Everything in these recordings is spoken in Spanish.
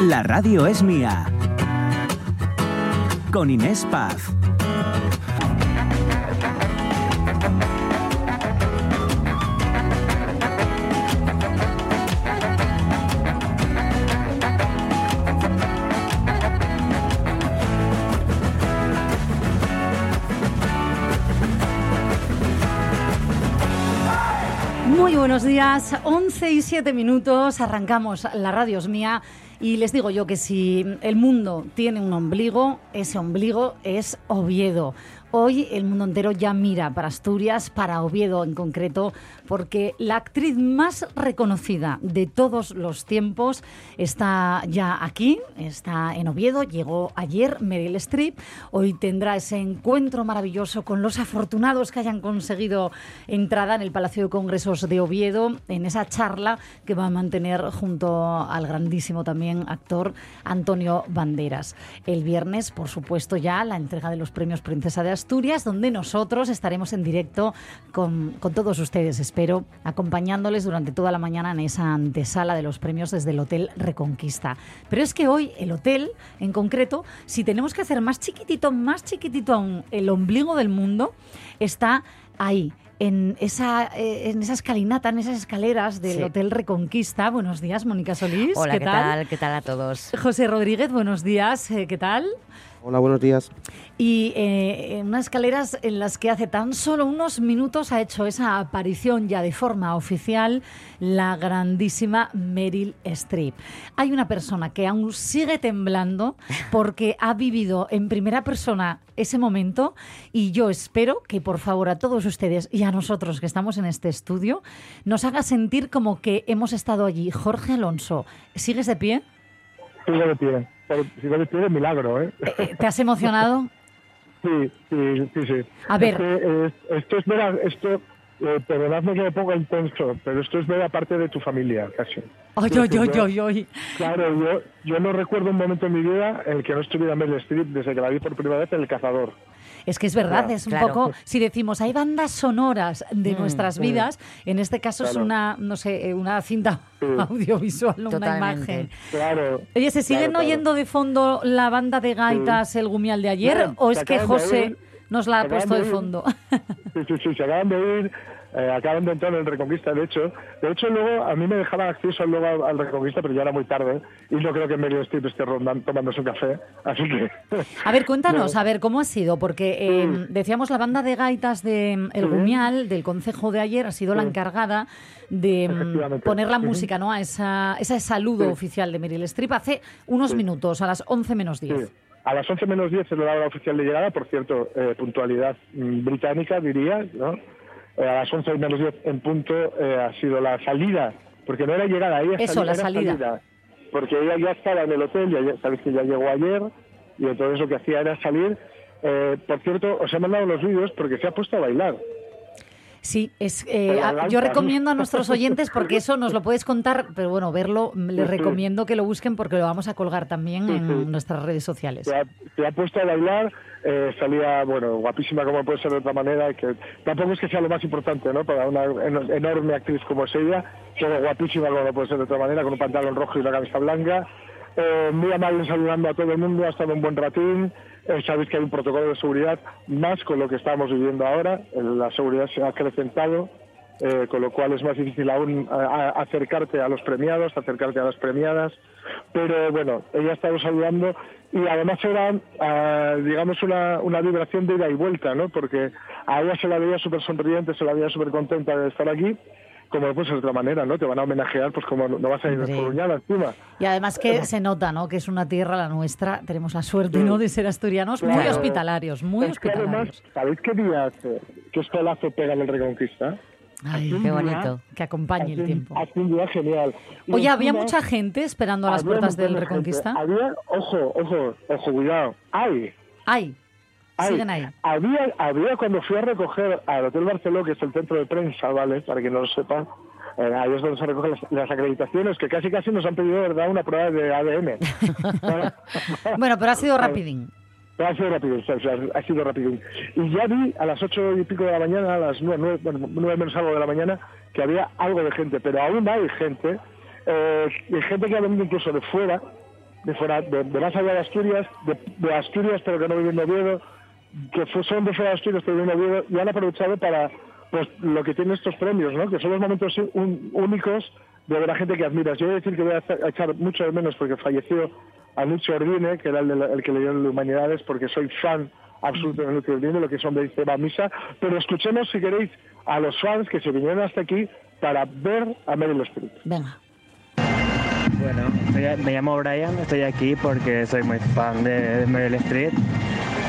La radio es mía. Con Inés Paz. Muy buenos días, 11 y 7 minutos, arrancamos La Radio es Mía y les digo yo que si el mundo tiene un ombligo, ese ombligo es Oviedo. Hoy el mundo entero ya mira para Asturias, para Oviedo en concreto, porque la actriz más reconocida de todos los tiempos está ya aquí, está en Oviedo, llegó ayer Meryl Streep, hoy tendrá ese encuentro maravilloso con los afortunados que hayan conseguido entrada en el Palacio de Congresos de Oviedo, en esa charla que va a mantener junto al grandísimo también actor Antonio Banderas. El viernes, por supuesto, ya la entrega de los premios Princesa de Asturias, donde nosotros estaremos en directo con, con todos ustedes, espero, acompañándoles durante toda la mañana en esa antesala de los premios desde el Hotel Reconquista. Pero es que hoy el hotel, en concreto, si tenemos que hacer más chiquitito, más chiquitito aún el ombligo del mundo, está ahí, en esa, eh, en esa escalinata, en esas escaleras del Sí. Hotel Reconquista. Buenos días, Mónica Solís. Hola, ¿qué, tal? ¿Qué tal a todos? José Rodríguez, buenos días. eh, ¿Qué tal? Hola, buenos días. Y eh, en unas escaleras en las que hace tan solo unos minutos ha hecho esa aparición ya de forma oficial la grandísima Meryl Streep. Hay una persona que aún sigue temblando porque ha vivido en primera persona ese momento y yo espero que por favor a todos ustedes y a nosotros que estamos en este estudio nos haga sentir como que hemos estado allí. Jorge Alonso, ¿sigues de pie? Sigo de pie. De pie de milagro, ¿eh? Eh, ¿Te has emocionado? Sí, sí, sí, sí. A ver. Es que, eh, esto es ver, a- esto, eh, perdonadme que me ponga intenso, pero esto es ver a parte de tu familia, casi. Ay, yo- ay, ay. Claro, yo, yo no recuerdo un momento en mi vida en el que no estuviera Meryl Streep desde que la vi por primera vez en El Cazador. Es que es verdad, Claro, es un claro. poco, si decimos hay bandas sonoras de Mm, nuestras sí. vidas, en este caso es una, no sé, eh, una cinta Sí. audiovisual, no una imagen. Claro. Oye, ¿se siguen claro, claro. oyendo de fondo la banda de gaitas El Gumial de ayer Claro, o es que José nos la ha puesto de fondo? Sí, sí, sí, se acaban de ir, eh, acaban de entrar en el Reconquista, de hecho. De hecho, luego a mí me dejaban acceso luego al, Reconquista, pero ya era muy tarde y no creo que Meryl Streep esté rondan- tomándose un café, así que... A ver, cuéntanos, No. a ver, ¿cómo ha sido? Porque eh, Mm. decíamos la banda de gaitas de mm, El Sí. Gumial, del concejo de ayer, ha sido la Sí. encargada de mm, poner la música, ¿no? A esa, ese saludo Sí. oficial de Meryl Streep hace unos Sí. minutos, a las 11 menos 10. Sí. A las 11 menos 10 es la hora oficial de llegada, por cierto, eh, puntualidad mm, británica, diría, ¿no? Eh, a las 11 menos 10 en punto eh, ha sido la salida, porque no era llegada, ella Eso, la salida. Porque ella ya estaba en el hotel, ya, sabéis que ya llegó ayer, y entonces lo que hacía era salir. Eh, por cierto, os he mandado los vídeos porque se ha puedo a bailar. Sí, es, eh, yo recomiendo a nuestros oyentes, porque eso nos lo puedes contar, pero bueno, verlo, mm, les recomiendo que lo busquen porque lo vamos a colgar también en nuestras redes sociales. se ha, se ha puesto a bailar, eh, salía, bueno, guapísima como puede ser de otra manera, que tampoco es que sea lo más importante, ¿no? Para una en- enorme actriz como es ella, pero guapísima como puede ser de otra manera, con un pantalón rojo y una camisa blanca, eh, muy amable saludando a todo el mundo, ha estado un buen ratín, eh, sabéis que hay un protocolo de seguridad, más con lo que estamos viviendo ahora, eh, la seguridad se ha acrecentado, eh, con lo cual es más difícil aún a- acercarte a los premiados, acercarte a las premiadas, pero bueno, ella ha estado saludando y además era, digamos, una, una vibración de ida y vuelta, ¿no? Porque a ella se la veía súper sonriente, se la veía súper contenta de estar aquí, como no puede de otra manera, ¿no? Te van a homenajear, pues como no vas a ir descoruñada encima. Y además que se nota, ¿no? Que es una tierra la nuestra, tenemos la suerte, ¿no? De ser asturianos muy hospitalarios, muy Es que además, hospitalarios. ¿sabéis qué día hace? ¿Qué solazo pega en el Reconquista? Ay, Qué bonito. que acompañe el tiempo. Hace un día genial. Y Oye, había mucha gente esperando a las puertas del gente. Reconquista. Había, ojo, ojo, ojo, cuidado. Hay, Ay, ahí. Había, había cuando fui a recoger al Hotel Barceló, que es el centro de prensa, ¿vale? Para que no lo sepan. eh, ahí es donde se recogen las, las acreditaciones, que casi casi nos han pedido, ¿verdad?, una prueba de ADN. Bueno, pero ha sido rapidín. Pero ha sido sea, ha sido rápido. Y ya vi a las ocho y pico de la mañana, a las nueve, nueve, bueno, nueve menos algo de la mañana, que había algo de gente, pero aún hay gente, eh, gente que ha venido incluso de fuera, de fuera, de, de más allá de Asturias, de, de Asturias pero que no viven en Oviedo, que son de fuera de Asturias pero viven en Oviedo y han aprovechado para pues lo que tienen estos premios, ¿no? Que son los momentos un- únicos de ver a gente que admiras. Yo voy a decir que voy a hacer- a echar mucho de menos porque falleció Anucho Ordine, que era el, de la- el que leyó el de Humanidades, porque soy fan absoluto de Anucho Ordine, lo que son de Esteban Misa. Pero escuchemos, si queréis, a los fans que se vinieron hasta aquí para ver a Meryl Streep. Venga. Bueno, me llamo Brian, estoy aquí porque soy muy fan de, de Meryl Streep.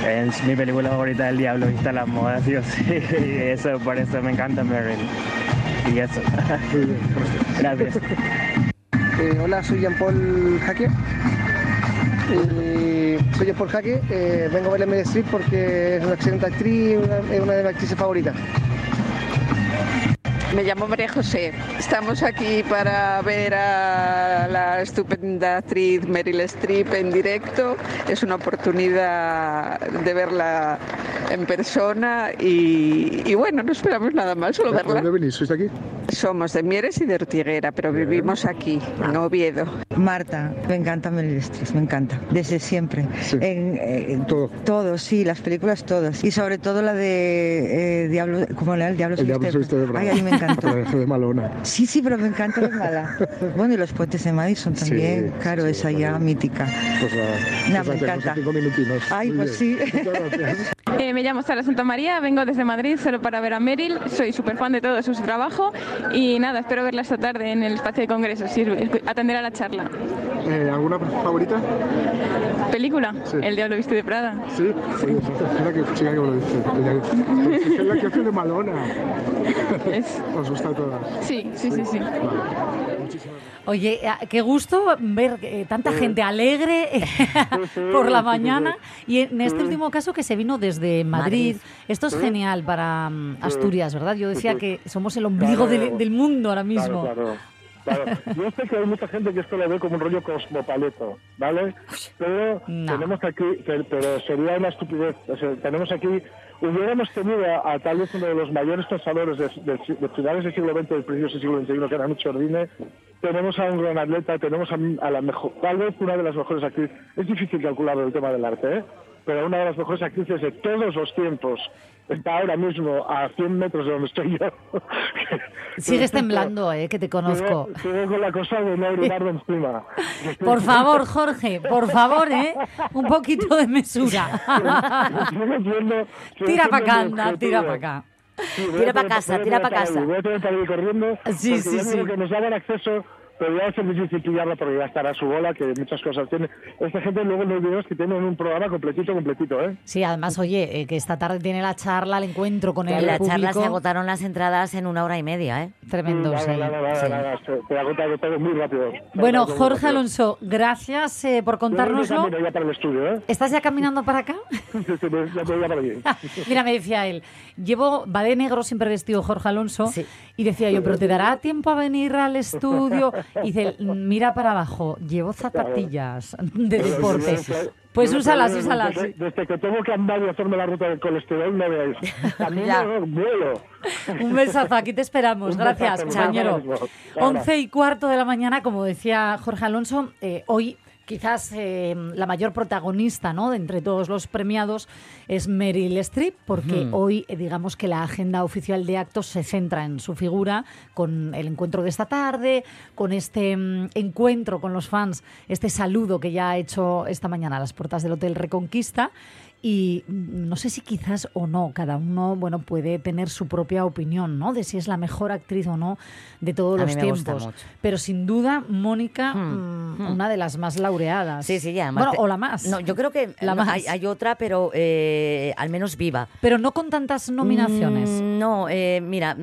Es mi película favorita del diablo, vista las modas, sí o sí, eso, por eso me encanta Meryl. Y eso. Gracias. Eh, hola, soy Jean-Paul Jaque. Eh, soy Jean-Paul Jaque. eh, vengo a ver Meryl Streep porque es una excelente actriz, una- es una de mis actrices favoritas. Me llamo María José. Estamos aquí para ver a la estupenda actriz Meryl Streep en directo. Es una oportunidad de verla en persona y, y bueno, no esperamos nada más, solo verla. venís? ¿Sois aquí? Somos de Mieres y de Ortiguera, pero vivimos aquí, en Oviedo. Marta, me encanta Meryl Streep, me encanta, desde siempre. Sí. En, eh, en Todo. todo, sí, las películas todas. Y sobre todo la de eh, Diablo, ¿cómo era? El Diablo, El Diablo de. Ay, a mí me encantó. de Malona. Sí, sí, pero me encanta de mala. Bueno, y los puentes de Madison Sí, también, claro, sí, esa ya mítica. Pues nada, No, me encanta. cinco minutinos. Ay, Muy pues bien. sí. Eh, me llamo Sara Santa María, vengo desde Madrid solo para ver a Meryl, soy súper fan de todo su trabajo y nada, espero verla esta tarde en el espacio de congresos y atender a la charla. Eh, ¿Alguna favorita? ¿Película? Sí. El Diablo Viste de Prada. Sí, sí, es la que, chica que me lo dice. Es la que hace de Malona. Es- Os gusta a todas. Sí, sí, sí, sí. Oye, eh, qué gusto ver eh, tanta gente alegre por la mañana y en este último caso que se vino desde Madrid. Madrid. Esto es genial para mm, Asturias, ¿verdad? Yo decía que somos el ombligo Claro. del, del mundo ahora mismo. Claro, claro. Claro. Yo sé que hay mucha gente que esto lo ve como un rollo cosmopaleto, ¿vale? Pero No. tenemos aquí, pero sería una estupidez. O sea, tenemos aquí, hubiéramos tenido a, a tal vez uno de los mayores pensadores de, de- de finales del siglo XX, del principios del siglo XXI, que era Nucho Ordine. Tenemos a un gran atleta, tenemos a, a la mejor, tal vez una de las mejores actrices. Es difícil calcular el tema del arte, ¿eh? Pero una de las mejores actrices de todos los tiempos está ahora mismo a 100 metros de donde estoy yo. Sigues temblando, eh, que te conozco. La cosa de no orinarme encima. Por favor, Jorge, por favor, ¿eh? Un poquito de mesura. Tira para acá, anda, tira para acá. Sí, Tira pa' tener- casa, tira para casa. Voy a tener para ir corriendo. Sí, sí, sí. que nos daban acceso, pero ya va a ser difícil pillarla porque ya estará a su bola, que muchas cosas tiene. Esta gente luego no olvidemos que tienen un programa completito, completito, ¿eh? Sí, además, oye, eh, que esta tarde tiene la charla, el encuentro con En el la charla se público. agotaron las entradas en una hora y media, ¿eh? Tremendo, sí. muy rápido. Bueno, Muy Jorge rápido. Alonso, gracias eh, por Yo voy de contárnoslo. ya para el estudio, ¿eh? ¿Estás ya caminando para acá? Sí, sí, ya te voy a para allí. Mira, me decía él, llevo, va de negro siempre vestido Jorge Alonso, Sí. y decía yo, pero ¿te dará tiempo a venir al estudio? Y dice, mira para abajo, llevo zapatillas de deporte. Pues úsalas, úsalas. Desde, que- desde que tengo que andar y hacerme la ruta del colesterol, no veáis. A mí me vuelo. Un besazo, aquí te esperamos. Un Gracias. Ahora. Once y cuarto de la mañana, como decía Jorge Alonso, eh, hoy quizás eh, la mayor protagonista ¿no? de entre todos los premiados es Meryl Streep, porque hoy eh, digamos que la agenda oficial de actos se centra en su figura, con el encuentro de esta tarde, con este mm, encuentro con los fans, este saludo que ya ha hecho esta mañana a las puertas del Hotel Reconquista. Y no sé si quizás o no, cada uno bueno puede tener su propia opinión, ¿no? De si es la mejor actriz o no de todos A los mí me gusta tiempos. mucho. Pero sin duda, Mónica, Hmm, mm, hmm. una de las más laureadas. Sí, sí, ya. Bueno, te- o la más. No, yo creo que La no, más. Hay, hay otra, pero eh, al menos viva. Pero no con tantas nominaciones. Mm, no, eh, mira,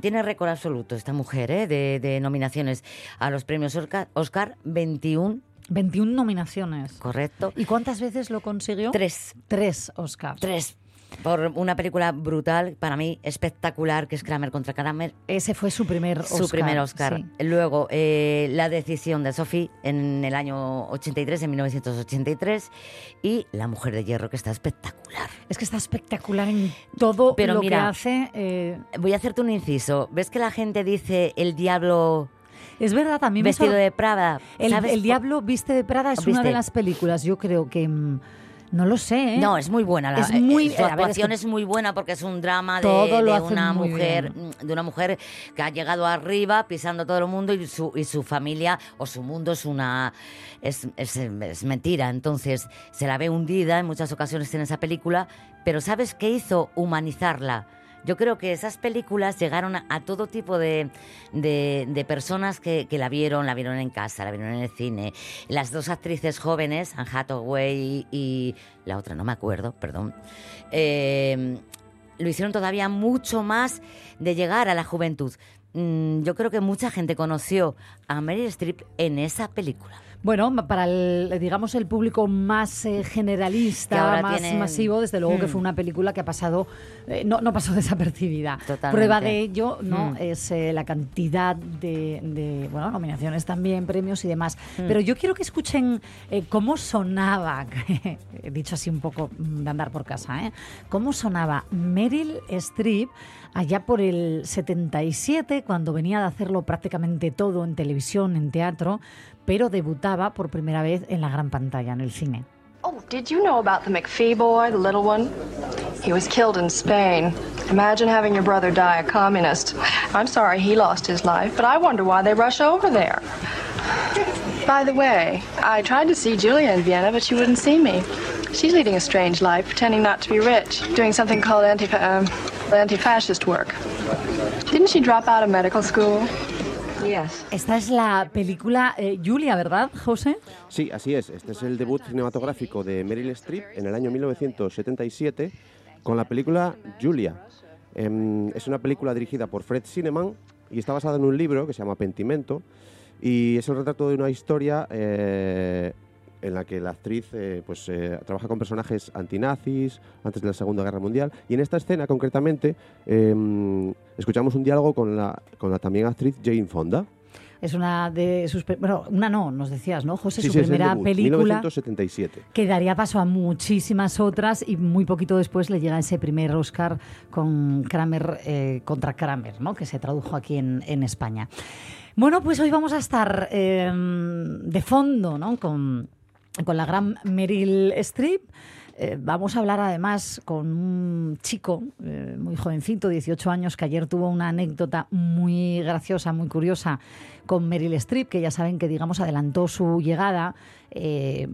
tiene récord absoluto esta mujer ¿eh? de, de nominaciones a los premios Oscar, Oscar 21, 21 nominaciones. correcto. ¿Y cuántas veces lo consiguió? Tres, Tres Oscars. tres. Por una película brutal, para mí espectacular, que es Kramer contra Kramer, Ese fue su primer Oscar. su primer Oscar. sí. Luego, eh, La decisión de Sophie en el año 83, en 1983. Y La mujer de hierro, que está espectacular. Es que está espectacular en todo Pero lo mira, que hace. eh, Voy a hacerte un inciso. ¿Ves que la gente dice el diablo Es verdad, también Vestido de Prada. El, ¿sabes el por- Diablo viste de Prada es una de las películas, yo creo que... mm, No lo sé, ¿eh? No, es muy buena. La, Es muy- eh, su es actuación que- es, muy buena porque es un drama de, una mujer, mm, de una mujer que ha llegado arriba pisando todo el mundo y su, y su familia o su mundo es una es, es- es mentira. Entonces se la ve hundida en muchas ocasiones en esa película, pero ¿sabes qué hizo? Humanizarla. Yo creo que esas películas llegaron a, todo tipo de, de- de personas que, que la vieron, la vieron en casa, la vieron en el cine. Las dos actrices jóvenes, Anne Hathaway y la otra, no me acuerdo, perdón, eh, lo hicieron todavía mucho más de llegar a la juventud. Mm, Yo creo que mucha gente conoció a Meryl Streep en esa película. Bueno, para el, digamos, el público más eh, generalista, más masivo, desde luego que Mm. fue una película que ha pasado, eh, no, no pasó desapercibida. Totalmente. Prueba de ello no Mm. es eh, la cantidad de, de, bueno, nominaciones también, premios y demás. Mm. Pero yo quiero que escuchen cómo sonaba, he dicho así un poco mm, de andar por casa, ¿eh? cómo sonaba Meryl Streep allá por el 77, cuando venía de hacerlo prácticamente todo en televisión, en teatro, pero debutaba por primera vez en la gran pantalla, en el cine. Oh, did you know about the McPhee boy, the little one? He was killed in Spain. Imagine having your brother die a communist. I'm sorry he lost his life, but I wonder why they rush over there. By the way, I tried to see Julia in Vienna, but she wouldn't see me. She's leading a strange life, pretending not to be rich, doing something called anti um, anti-fascist work. Didn't she drop out of medical school? Esta es la película eh, Julia, ¿verdad, José? Sí, así es. Este es el debut cinematográfico de Meryl Streep en el año 1977 con la película Julia. Em, es una película dirigida por Fred Cineman y está basada en un libro que se llama Pentimento y es el retrato de una historia eh, en la que la actriz eh, pues, eh, trabaja con personajes antinazis antes de la Segunda Guerra Mundial. Y en esta escena, concretamente, em, escuchamos un diálogo con la, con la también actriz Jane Fonda. Es una de sus... Bueno, una no, nos decías, ¿no, José? Sí, Su sí, primera debut, película 1977. que daría paso a muchísimas otras y muy poquito después le llega ese primer Oscar con Kramer eh, contra Kramer, ¿no? que se tradujo aquí en, en España. Bueno, pues hoy vamos a estar eh, de fondo ¿no? con, con la gran Meryl Streep. Eh, vamos a hablar además con un chico eh, muy jovencito, 18 años, que ayer tuvo una anécdota muy graciosa, muy curiosa con Meryl Streep, que ya saben que, digamos, adelantó su llegada eh,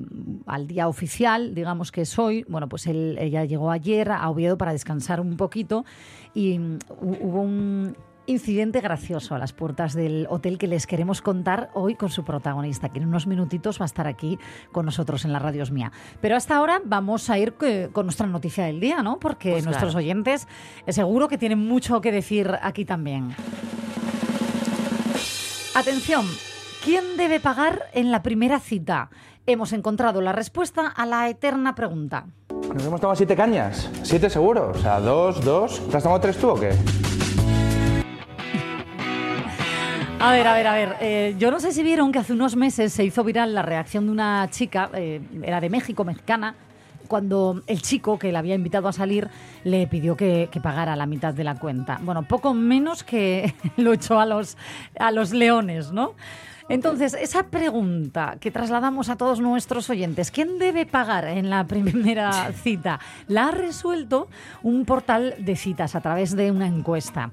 al día oficial, digamos que es hoy. Bueno, pues él, ella llegó ayer a Oviedo para descansar un poquito y mm, hu- hubo un incidente gracioso a las puertas del hotel que les queremos contar hoy con su protagonista, que en unos minutitos va a estar aquí con nosotros en la Radios Mía. Pero hasta ahora vamos a ir eh, con nuestra noticia del día, ¿no? Porque Pues nuestros claro. oyentes eh, seguro que tienen mucho que decir aquí también. Atención, ¿quién debe pagar en la primera cita? Hemos encontrado la respuesta a la eterna pregunta. Nos hemos tomado siete cañas. Siete seguro. O sea, dos, dos. ¿Te has tomado tres tú o qué? A ver, a ver, a ver. eh, yo no sé si vieron que hace unos meses se hizo viral la reacción de una chica, eh, era de México, mexicana, cuando el chico que la había invitado a salir le pidió que, pagara la mitad de la cuenta. Bueno, poco menos que lo echó a los, a los leones, ¿no? Entonces, esa pregunta que trasladamos a todos nuestros oyentes, ¿quién debe pagar en la primera cita? La ha resuelto un portal de citas a través de una encuesta.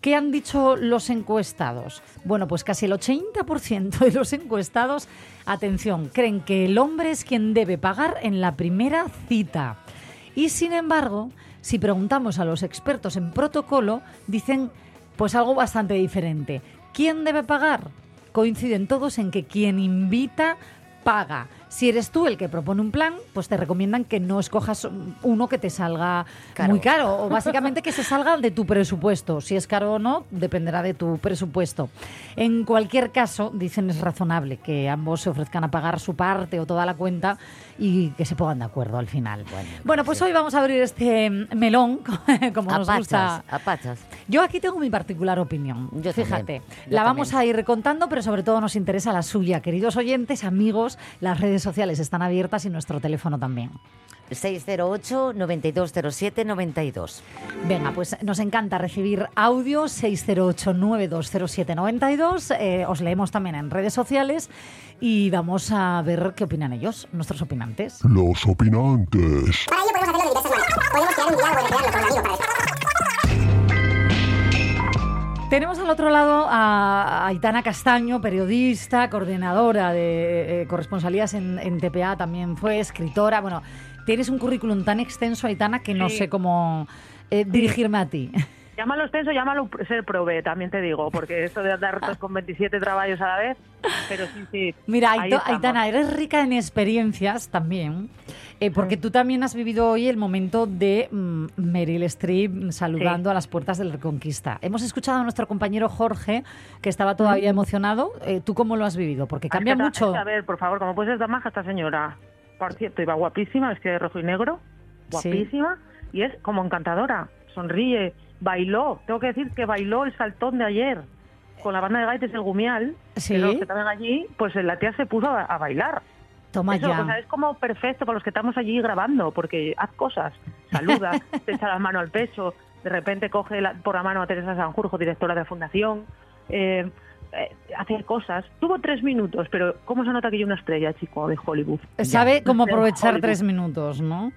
¿Qué han dicho los encuestados? Bueno, pues casi el 80% de los encuestados, atención, creen que el hombre es quien debe pagar en la primera cita. Y sin embargo, si preguntamos a los expertos en protocolo, dicen pues algo bastante diferente. ¿Quién debe pagar? Coinciden todos en que quien invita paga. Si eres tú el que propone un plan, pues te recomiendan que no escojas uno que te salga Caro. muy caro o básicamente que se salga de tu presupuesto. Si es caro o no, dependerá de tu presupuesto. En cualquier caso, dicen es razonable que ambos se ofrezcan a pagar su parte o toda la cuenta y que se pongan de acuerdo al final. Bueno, pues hoy vamos a abrir este melón, como nos gusta. a pachas. Yo aquí tengo mi particular opinión. Yo Fíjate, yo la vamos también. a ir contando, pero sobre todo nos interesa la suya, queridos oyentes, amigos, las redes sociales están abiertas y nuestro teléfono también. 608 9207 92. Venga, pues nos encanta recibir audio 608-9207-92. Eh, os leemos también en redes sociales y vamos a ver qué opinan ellos, nuestros opinantes. Los opinantes. Para ello podemos hacerlo de diversas maneras. Podemos crear un diálogo y recrearlo con un amigo para Tenemos al otro lado a Aitana Castaño, periodista, coordinadora de eh, corresponsalías en, en TPA, también fue escritora. Bueno, tienes un currículum tan extenso, Aitana, que no Sí. sé cómo eh, dirigirme a ti. Llámalo extenso, llámalo ser prove, también te digo, porque esto de andar con 27 trabajos a la vez, pero sí, sí. Mira. Aitana, eres rica en experiencias también, eh, porque tú también has vivido hoy el momento de mm, Meryl Streep saludando a las puertas de la Reconquista. Hemos escuchado a nuestro compañero Jorge, que estaba todavía emocionado. Eh, ¿Tú cómo lo has vivido? Porque cambia mucho. a ver, por favor, ¿cómo puede ser tan maja esta señora? Por cierto, iba guapísima, vestida de rojo y negro, Sí. guapísima, y es como encantadora, sonríe, bailó. Tengo que decir que bailó el saltón de ayer con la banda de gaites del Gumial, Sí. que los que estaban allí, pues la tía se puso a, a bailar. Toma Eso, ya. o sea, es como perfecto para los que estamos allí grabando, porque haz cosas, saluda, te echa la mano al pecho, de repente coge la- por la mano a Teresa Sanjurjo, directora de la fundación, eh, eh, hace cosas. Tuvo tres minutos, pero ¿cómo se nota que hay una estrella, chico, de Hollywood? Sabe cómo aprovechar tres minutos, ¿no?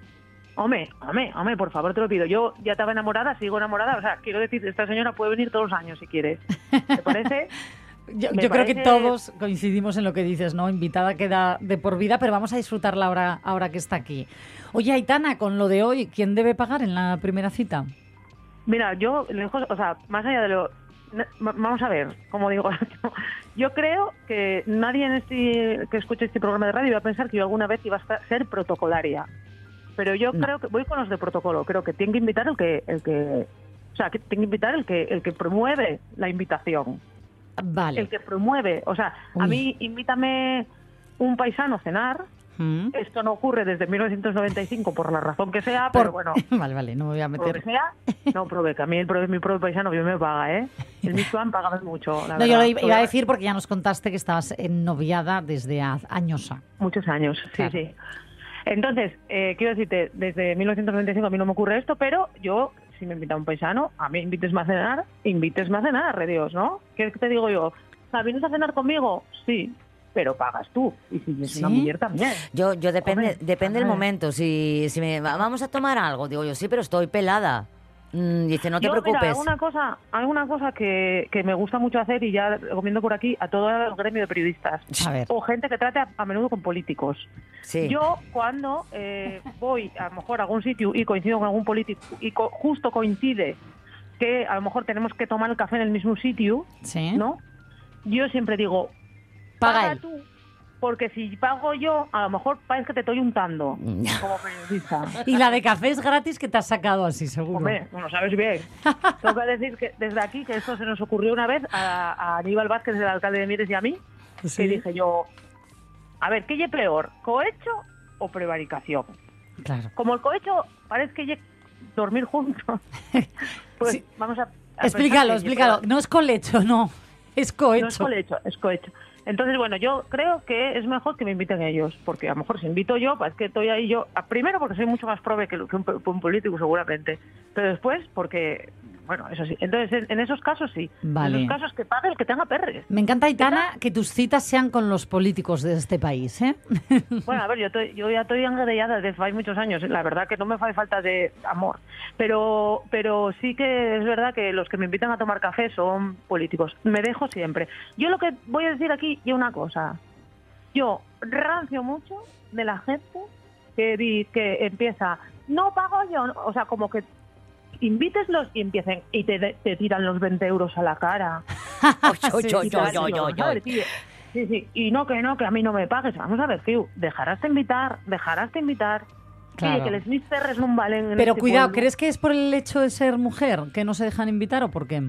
Hombre, hombre, hombre, por favor, te lo pido. Yo ya estaba enamorada, sigo enamorada. O sea, quiero decir, esta señora puede venir todos los años si quiere. ¿Te parece? Yo, yo creo que todos coincidimos en lo que dices, ¿no? Invitada queda de por vida, pero vamos a disfrutarla ahora, ahora que está aquí. Oye, Aitana, con lo de hoy, ¿quién debe pagar en la primera cita? Mira, yo, lejos, o sea, más allá de lo... Vamos a ver, como digo, yo creo que nadie en este que escuche este programa de radio va a pensar que yo alguna vez iba a ser protocolaria. Pero yo creo que voy con los de protocolo. Creo que tiene que invitar el que, el que, o sea, que tiene que invitar el que, el que promueve la invitación. Vale. El que promueve, o sea, a mí invítame un paisano a cenar. ¿Mm? Esto no ocurre desde 1995 por la razón que sea, Por- pero bueno. Vale, vale, no me voy a Por lo que meter. sea, no prove, que a mí el prove, mi propio paisano bien me paga, ¿eh? El Michoacán paga mucho, la No, yo lo verdad. iba a decir porque ya nos contaste que estabas noviada desde años. Muchos años, sí, Claro. sí. Entonces, eh, quiero decirte, desde 1995 a mí no me ocurre esto, pero yo, si me invita un paisano, a mí invites a cenar, invites a cenar, re Dios, ¿no? ¿Qué te digo yo? ¿Vienes a cenar conmigo? Sí, pero pagas tú. Y si es una ¿Sí? mujer también. Yo, yo depende, Hombre, depende del momento. Si, si me va- vamos a tomar algo, digo yo, sí, pero estoy pelada. Mm, dice, no te Yo, preocupes. Mira, alguna cosa, alguna cosa que, que me gusta mucho hacer y ya recomiendo por aquí a todo el gremio de periodistas o gente que trate a, a menudo con políticos. Sí. Yo cuando eh, voy a lo mejor a algún sitio y coincido con algún político y co- justo coincide que a lo mejor tenemos que tomar el café en el mismo sitio, Sí. ¿no? Yo siempre digo, Paga paga él. tú, porque si pago yo, a lo mejor parece que te estoy untando como periodista. Y la de café es gratis que te has sacado así, seguro. Hombre, no lo sabes bien. Tengo que decir que desde aquí que esto se nos ocurrió una vez a, a Aníbal Vázquez, el alcalde de Mieres y a mí, Sí. que dije yo, a ver, ¿qué es peor, cohecho o prevaricación? Claro. Como el cohecho parece que dormir juntos, pues Sí. vamos a... a Explícalo, explícalo. No es colecho, no. Es cohecho. No es cohecho, es cohecho. Entonces, bueno, yo creo que es mejor que me inviten ellos, porque a lo mejor si invito yo, pues es que estoy ahí yo, primero porque soy mucho más prove que un político seguramente, pero después porque, bueno, eso sí. Entonces, en, en esos casos sí. Vale. En esos casos que pague el que tenga perres. Me encanta, Aitana, que tus citas sean con los políticos de este país, ¿eh? Bueno, a ver, yo, estoy- yo ya estoy engadellada desde hace muchos años. La verdad que no me hace falta de amor. Pero, pero sí que es verdad que los que me invitan a tomar café son políticos. Me dejo siempre. Yo lo que voy a decir aquí es una cosa. Yo rancio mucho de la gente que, que empieza, no pago yo. O sea, como que invíteslos y empiecen y te, te tiran los 20 euros a la cara. Sí, sí, y no, que no, que a mí no me pagues. Vamos a ver, tío, dejarás de invitar, dejarás de invitar. Claro. Oye, que les mis perres no valen. en Pero este cuidado, pueblo. ¿crees que es por el hecho de ser mujer que no se dejan invitar o por qué?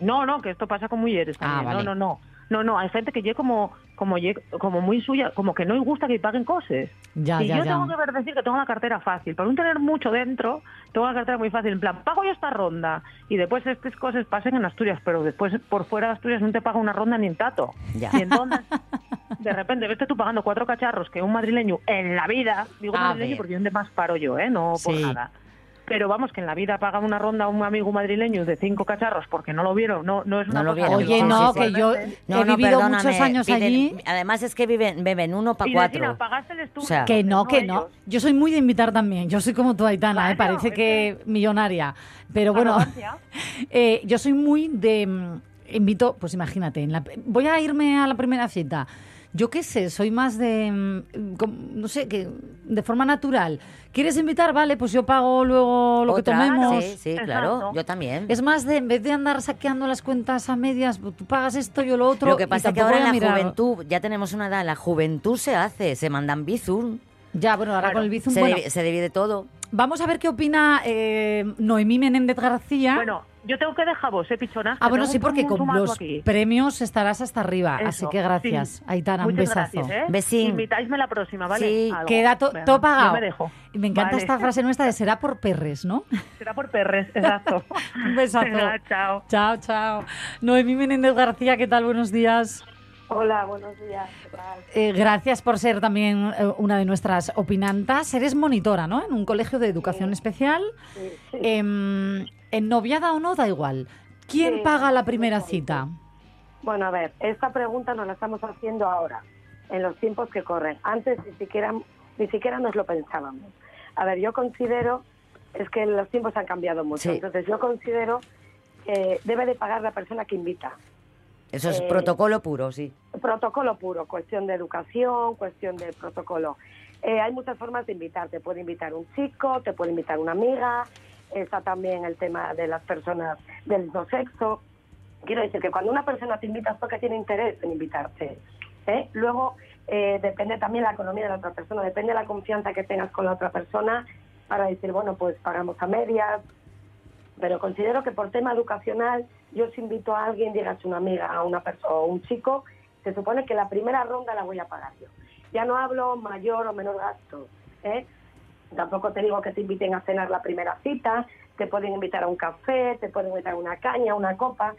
No, no, que esto pasa con mujeres Ah, también. vale. No, no, no. No, no, hay gente que lle como como como muy suya, como que no le gusta que paguen cosas. Ya, y ya, yo ya. tengo que ver decir que tengo la cartera fácil. Por un tener mucho dentro, tengo la cartera muy fácil. En plan, pago yo esta ronda y después estas cosas pasen en Asturias, pero después por fuera de Asturias no te paga una ronda ni en tato. Ya. Y entonces, de repente, vete tú pagando cuatro cacharros que un madrileño en la vida, digo A madrileño ver. porque donde más paro yo, ¿eh? No por Sí. nada. Pero vamos, que en la vida paga una ronda a un amigo madrileño de cinco cacharros porque no lo vieron, no, no es una No lo cosa vieron. que- Oye, Sí, no, sí, que yo No, he no, vivido perdóname, muchos años piden- allí. Además es que viven, beben uno para cuatro. Cristina, pagasteles tú. O sea, Que no, que ellos. no. Yo soy muy de invitar también. Yo soy como tú, Aitana, ¿eh? Parece que millonaria. Pero bueno, eh, yo soy muy de... mm, Invito, pues imagínate, en la- voy a irme a la primera cita. Yo qué sé, soy más de, mm, no sé, que de forma natural. ¿Quieres invitar? Vale, pues yo pago luego lo que tomemos. Sí, sí, claro. Exacto. Yo también. Es más de, en vez de andar saqueando las cuentas a medias, pues tú pagas esto, yo lo otro. Lo que pasa es que ahora en la mirar- juventud, ya tenemos una edad, en la juventud se hace, se mandan bizum, Ya, bueno, ahora Claro. con el Bizum, se, bueno, divi- se divide todo. Vamos a ver qué opina eh, Noemí Menéndez García. Bueno, yo tengo que dejar vos, ¿eh, pichonas? ah, bueno, sí, porque con los aquí. premios estarás hasta arriba. así que gracias, sí. Aitana, un besazo. gracias, ¿eh? Besín. Invitáisme la próxima, ¿vale? Sí, Algo. Queda to- Venga, todo pagado. Yo me dejo. Y me encanta Vale. esta frase nuestra de será por perres, ¿no? Será por perres, exacto. Un besazo. Venga, chao. Chao, chao. Noemí Menéndez García, ¿qué tal? Buenos días. Hola, buenos días. ¿qué tal? Eh, gracias por ser también eh, una de nuestras opinantas. Eres monitora, ¿no? En un colegio de educación especial. Sí, sí. Em, en noviada o no, da igual. ¿Quién Sí, paga la primera cita? Bueno, a ver, esta pregunta nos la estamos haciendo ahora, en los tiempos que corren. Antes ni siquiera, ni siquiera nos lo pensábamos. A ver, yo considero, es que los tiempos han cambiado mucho, Sí. entonces yo considero que debe de pagar la persona que invita. Eso es Eh, protocolo puro, sí. Protocolo puro, cuestión de educación, cuestión de protocolo. Eh, hay muchas formas de invitar. Te puede invitar un chico, te puede invitar una amiga. Está también el tema de las personas del mismo sexo. Quiero decir que cuando una persona te invita es porque tiene interés en invitarte. ¿eh? Luego eh, depende también la economía de la otra persona, depende de la confianza que tengas con la otra persona para decir, bueno, pues pagamos a medias, pero considero que por tema educacional, yo si invito a alguien, digas una amiga, a una persona o un chico, se supone que la primera ronda la voy a pagar yo. Ya no hablo mayor o menor gasto. ¿eh? Tampoco te digo que te inviten a cenar la primera cita, te pueden invitar a un café, te pueden invitar a una caña, una copa,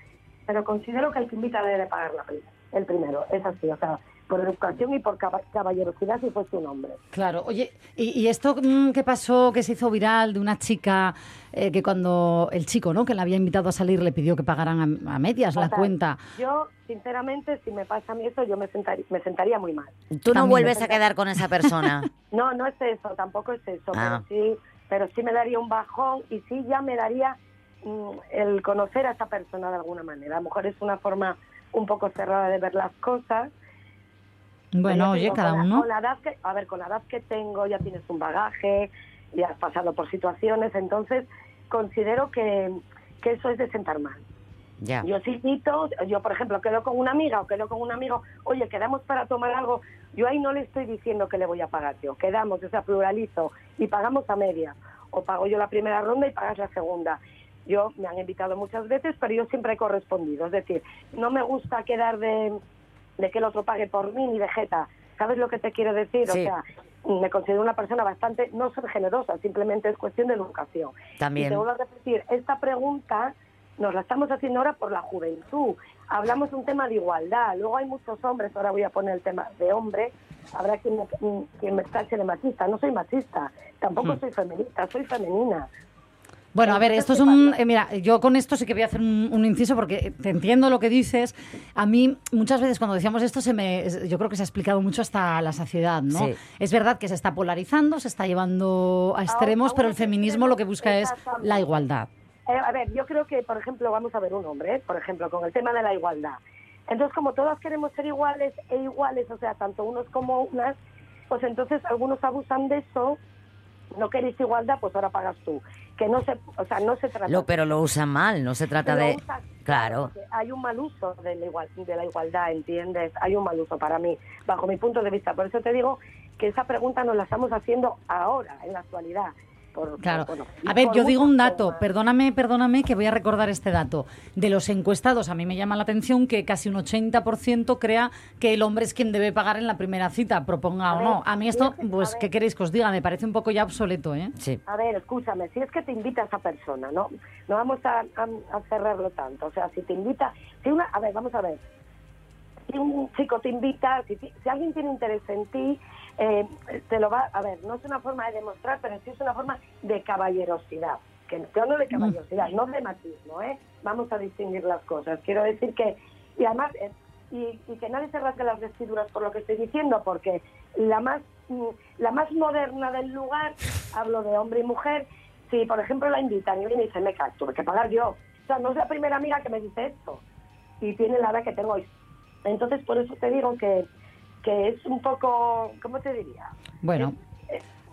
pero considero que el que invita debe de pagar la prim- el primero. Es así, o sea, por educación y por caba- caballerosidad si fuese un hombre. Claro, oye, ¿y, y esto mm, qué pasó, que se hizo viral de una chica eh, que cuando el chico, ¿no?, que la había invitado a salir le pidió que pagaran a, a medias la cuenta? Yo, sinceramente, si me pasa a mí eso, yo me, sentaría, me sentaría muy mal. Tú no También vuelves a quedar con esa persona. No, no es eso, tampoco es eso, Ah. pero sí, pero sí me daría un bajón y sí ya me daría mm, el conocer a esa persona de alguna manera. A lo mejor es una forma un poco cerrada de ver las cosas. Bueno, oye, cada con la- uno. con la edad que, a ver, con la edad que tengo ya tienes un bagaje, ya has pasado por situaciones, entonces considero que, que eso es de sentar mal. Ya. Yo sí cito, yo por ejemplo quedo con una amiga o quedo con un amigo, oye, quedamos para tomar algo, yo ahí no le estoy diciendo que le voy a pagar yo, quedamos, o sea, pluralizo y pagamos a media, o pago yo la primera ronda y pagas la segunda. Yo me han invitado muchas veces, pero yo siempre he correspondido, es decir, no me gusta quedar de, de que el otro pague por mí ni de jeta. ¿Sabes lo que te quiero decir? Sí. O sea, me considero una persona bastante, no ser generosa, simplemente es cuestión de educación. También. Y te vuelvo a repetir, esta pregunta nos la estamos haciendo ahora por la juventud. Hablamos de un tema de igualdad. Luego hay muchos hombres, ahora voy a poner el tema de hombre, habrá quien me, quien me tache de machista. No soy machista, tampoco Hmm. soy feminista, soy femenina. Bueno, a ver, esto es un... ¿qué eh, mira, yo con esto sí que voy a hacer un, un inciso porque te entiendo lo que dices. A mí, muchas veces cuando decíamos esto, se me, yo creo que se ha explicado mucho hasta la saciedad, ¿no? Sí. Es verdad que se está polarizando, se está llevando a extremos, a pero el feminismo lo que busca es la igualdad. Eh, a ver, yo creo que, por ejemplo, vamos a ver un hombre, ¿eh? por ejemplo, con el tema de la igualdad. Entonces, como todas queremos ser iguales e iguales, o sea, tanto unos como unas, pues entonces algunos abusan de eso. No queréis igualdad, pues ahora pagas tú. Que no se, o sea, no se trata. Lo, pero lo usan mal, no se trata de... usa- Claro. hay un mal uso de la, igual- de la igualdad, ¿entiendes? Hay un mal uso para mí, bajo mi punto de vista. Por eso te digo que esa pregunta nos la estamos haciendo ahora, en la actualidad. Por, Claro. por- bueno, y A ver, por yo digo un dato, perdóname, perdóname que voy a recordar este dato. De los encuestados, a mí me llama la atención que casi un 80% crea que el hombre es quien debe pagar en la primera cita, proponga o no. A mí esto, pues, ¿qué ver. queréis que os diga? Me parece un poco ya obsoleto, ¿eh? Sí. A ver, escúchame, si es que te invita esa persona, ¿no? No vamos a, a- a cerrarlo tanto. O sea, si te invita, si una, a ver, vamos a ver. Si un chico te invita, si, ti- si alguien tiene interés en ti, eh, te lo va, a ver, no es una forma de demostrar, pero sí es una forma de caballerosidad. Que yo no de caballerosidad, no de machismo, ¿eh? Vamos a distinguir las cosas. Quiero decir que, y además, eh, y, y que nadie se rasgue las vestiduras por lo que estoy diciendo, porque la más, mm, la más moderna del lugar, hablo de hombre y mujer, si por ejemplo la invitan y viene y dice, me cago, tuve que pagar yo. O sea, no es la primera amiga que me dice esto. Y tiene la edad que tengo hoy. Entonces, por eso te digo que, que es un poco, ¿cómo te diría? Bueno.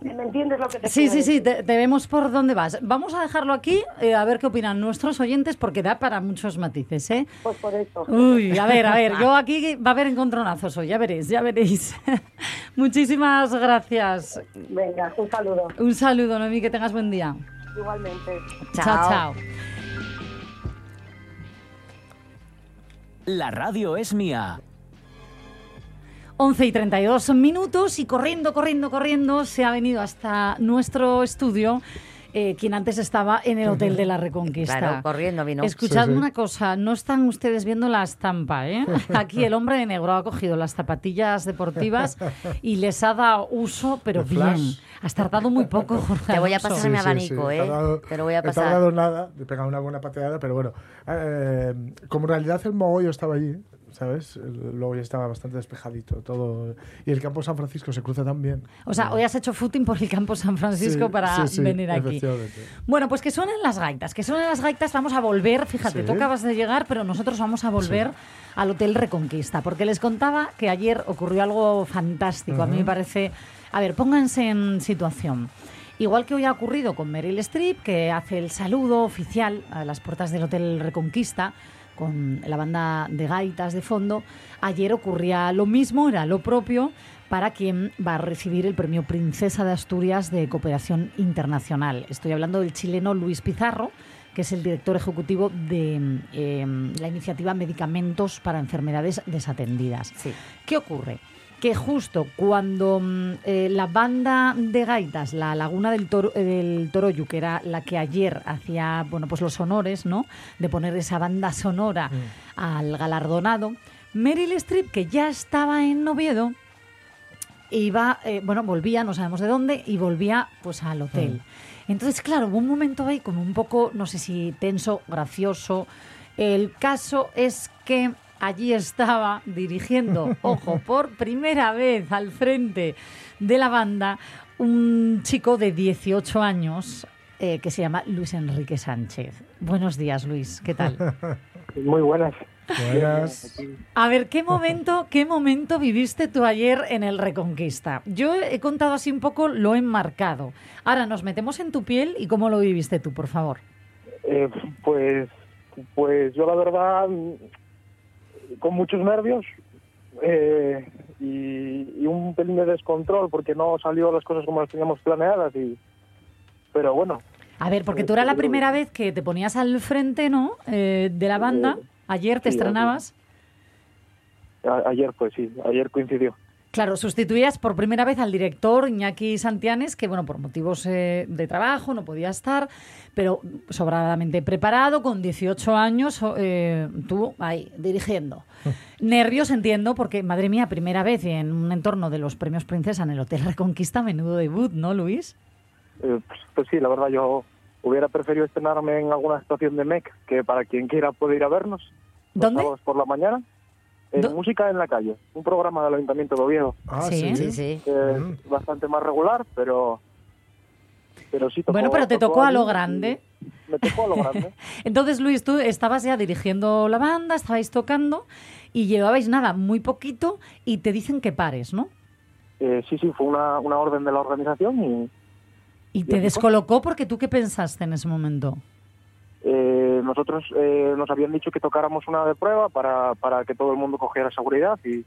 ¿Me entiendes lo que te Sí, sí, sí, te vemos por dónde vas. Vamos a dejarlo aquí, eh, a ver qué opinan nuestros oyentes, porque da para muchos matices, ¿eh? Pues por eso. Uy, a ver, a ver, yo aquí va a haber encontronazos hoy, ya veréis, ya veréis. Muchísimas gracias. Venga, un saludo. Un saludo, Noemí, que tengas buen día. Igualmente. Chao, chao. La radio es mía. 11 y 32 minutos y corriendo, corriendo, corriendo se ha venido hasta nuestro estudio. eh, quien antes estaba en el Hotel de la Reconquista. Claro, corriendo vino. Escuchadme Sí, sí. una cosa, no están ustedes viendo la estampa, ¿eh? Aquí el hombre de negro ha cogido las zapatillas deportivas y les ha dado uso, pero bien. flash. Has tardado muy poco, Jorge. Te voy a pasar mi abanico, He ¿eh? tardado- Te lo voy a He pasar. tardado nada, he pegado una buena pateada, pero bueno. eh, como en realidad el mogollo estaba allí, ¿sabes? Luego ya estaba bastante despejadito todo. Y el campo San Francisco se cruza tan bien. O sea, hoy has hecho footing por el campo San Francisco Sí, para sí, sí, venir aquí. Bueno, pues que suenen las gaitas, que suenen las gaitas, vamos a volver, fíjate, tú acabas de llegar, pero nosotros vamos a volver al Hotel Reconquista, porque les contaba que ayer ocurrió algo fantástico, a mí me parece... A ver, pónganse en situación. Igual que hoy ha ocurrido con Meryl Streep, que hace el saludo oficial a las puertas del Hotel Reconquista, con la banda de gaitas de fondo, ayer ocurría lo mismo, era lo propio para quien va a recibir el premio Princesa de Asturias de Cooperación Internacional. Estoy hablando del chileno Luis Pizarro, que es el director ejecutivo de eh, la iniciativa Medicamentos para Enfermedades Desatendidas. ¿Qué ocurre? Que justo cuando mm, eh, la banda de gaitas, la Laguna del, Toro, eh, del Toroyu, que era la que ayer hacía bueno, pues los honores ¿no? de poner esa banda sonora al galardonado, Meryl Streep, que ya estaba en Oviedo, iba, eh, bueno, volvía, no sabemos de dónde, y volvía pues al hotel. Entonces, claro, hubo un momento ahí como un poco, no sé si tenso, gracioso. El caso es que allí estaba dirigiendo, ojo, por primera vez al frente de la banda, un chico de 18 años eh, que se llama Luis Enrique Sánchez. Buenos días, Luis, ¿qué tal? Muy buenas. Buenas. A ver, ¿qué momento, ¿qué momento viviste tú ayer en el Reconquista? Yo he contado así un poco lo enmarcado. Ahora nos metemos en tu piel y cómo lo viviste tú, por favor. Eh, pues, pues yo la verdad, con muchos nervios eh, y, y un pelín de descontrol porque no salió las cosas como las teníamos planeadas. Y, pero bueno, A ver, porque tú era la primera vez que te ponías al frente, ¿no? Eh, de la banda. Ayer te sí, estrenabas. ayer pues sí, ayer coincidió. Claro, sustituías por primera vez al director Iñaki Santianes, que bueno, por motivos eh, de trabajo no podía estar, pero sobradamente preparado, con 18 años, eh, tú ahí, dirigiendo. Nervios, entiendo, porque, madre mía, primera vez en un entorno de los premios Princesa en el Hotel Reconquista, menudo debut, ¿no, Luis? Eh, pues, pues sí, la verdad yo hubiera preferido estrenarme en alguna estación de MEC que para quien quiera puede ir a vernos. los ¿Dónde? sábados por la mañana. En Música en la calle, un programa del Ayuntamiento de Oviedo. Ah, Sí, sí, sí. Eh, Bastante más regular, pero, pero sí tocó. Bueno, pero te tocó a lo grande. y Me tocó a lo grande. Entonces, Luis, tú estabas ya dirigiendo la banda, estabais tocando y llevabais nada, muy poquito, y te dicen que pares, ¿no? Eh, sí, sí, fue una, una orden de la organización y Y te así fue. descolocó porque tú qué pensaste en ese momento. Eh, nosotros eh, nos habían dicho que tocáramos una de prueba para, para que todo el mundo cogiera seguridad y,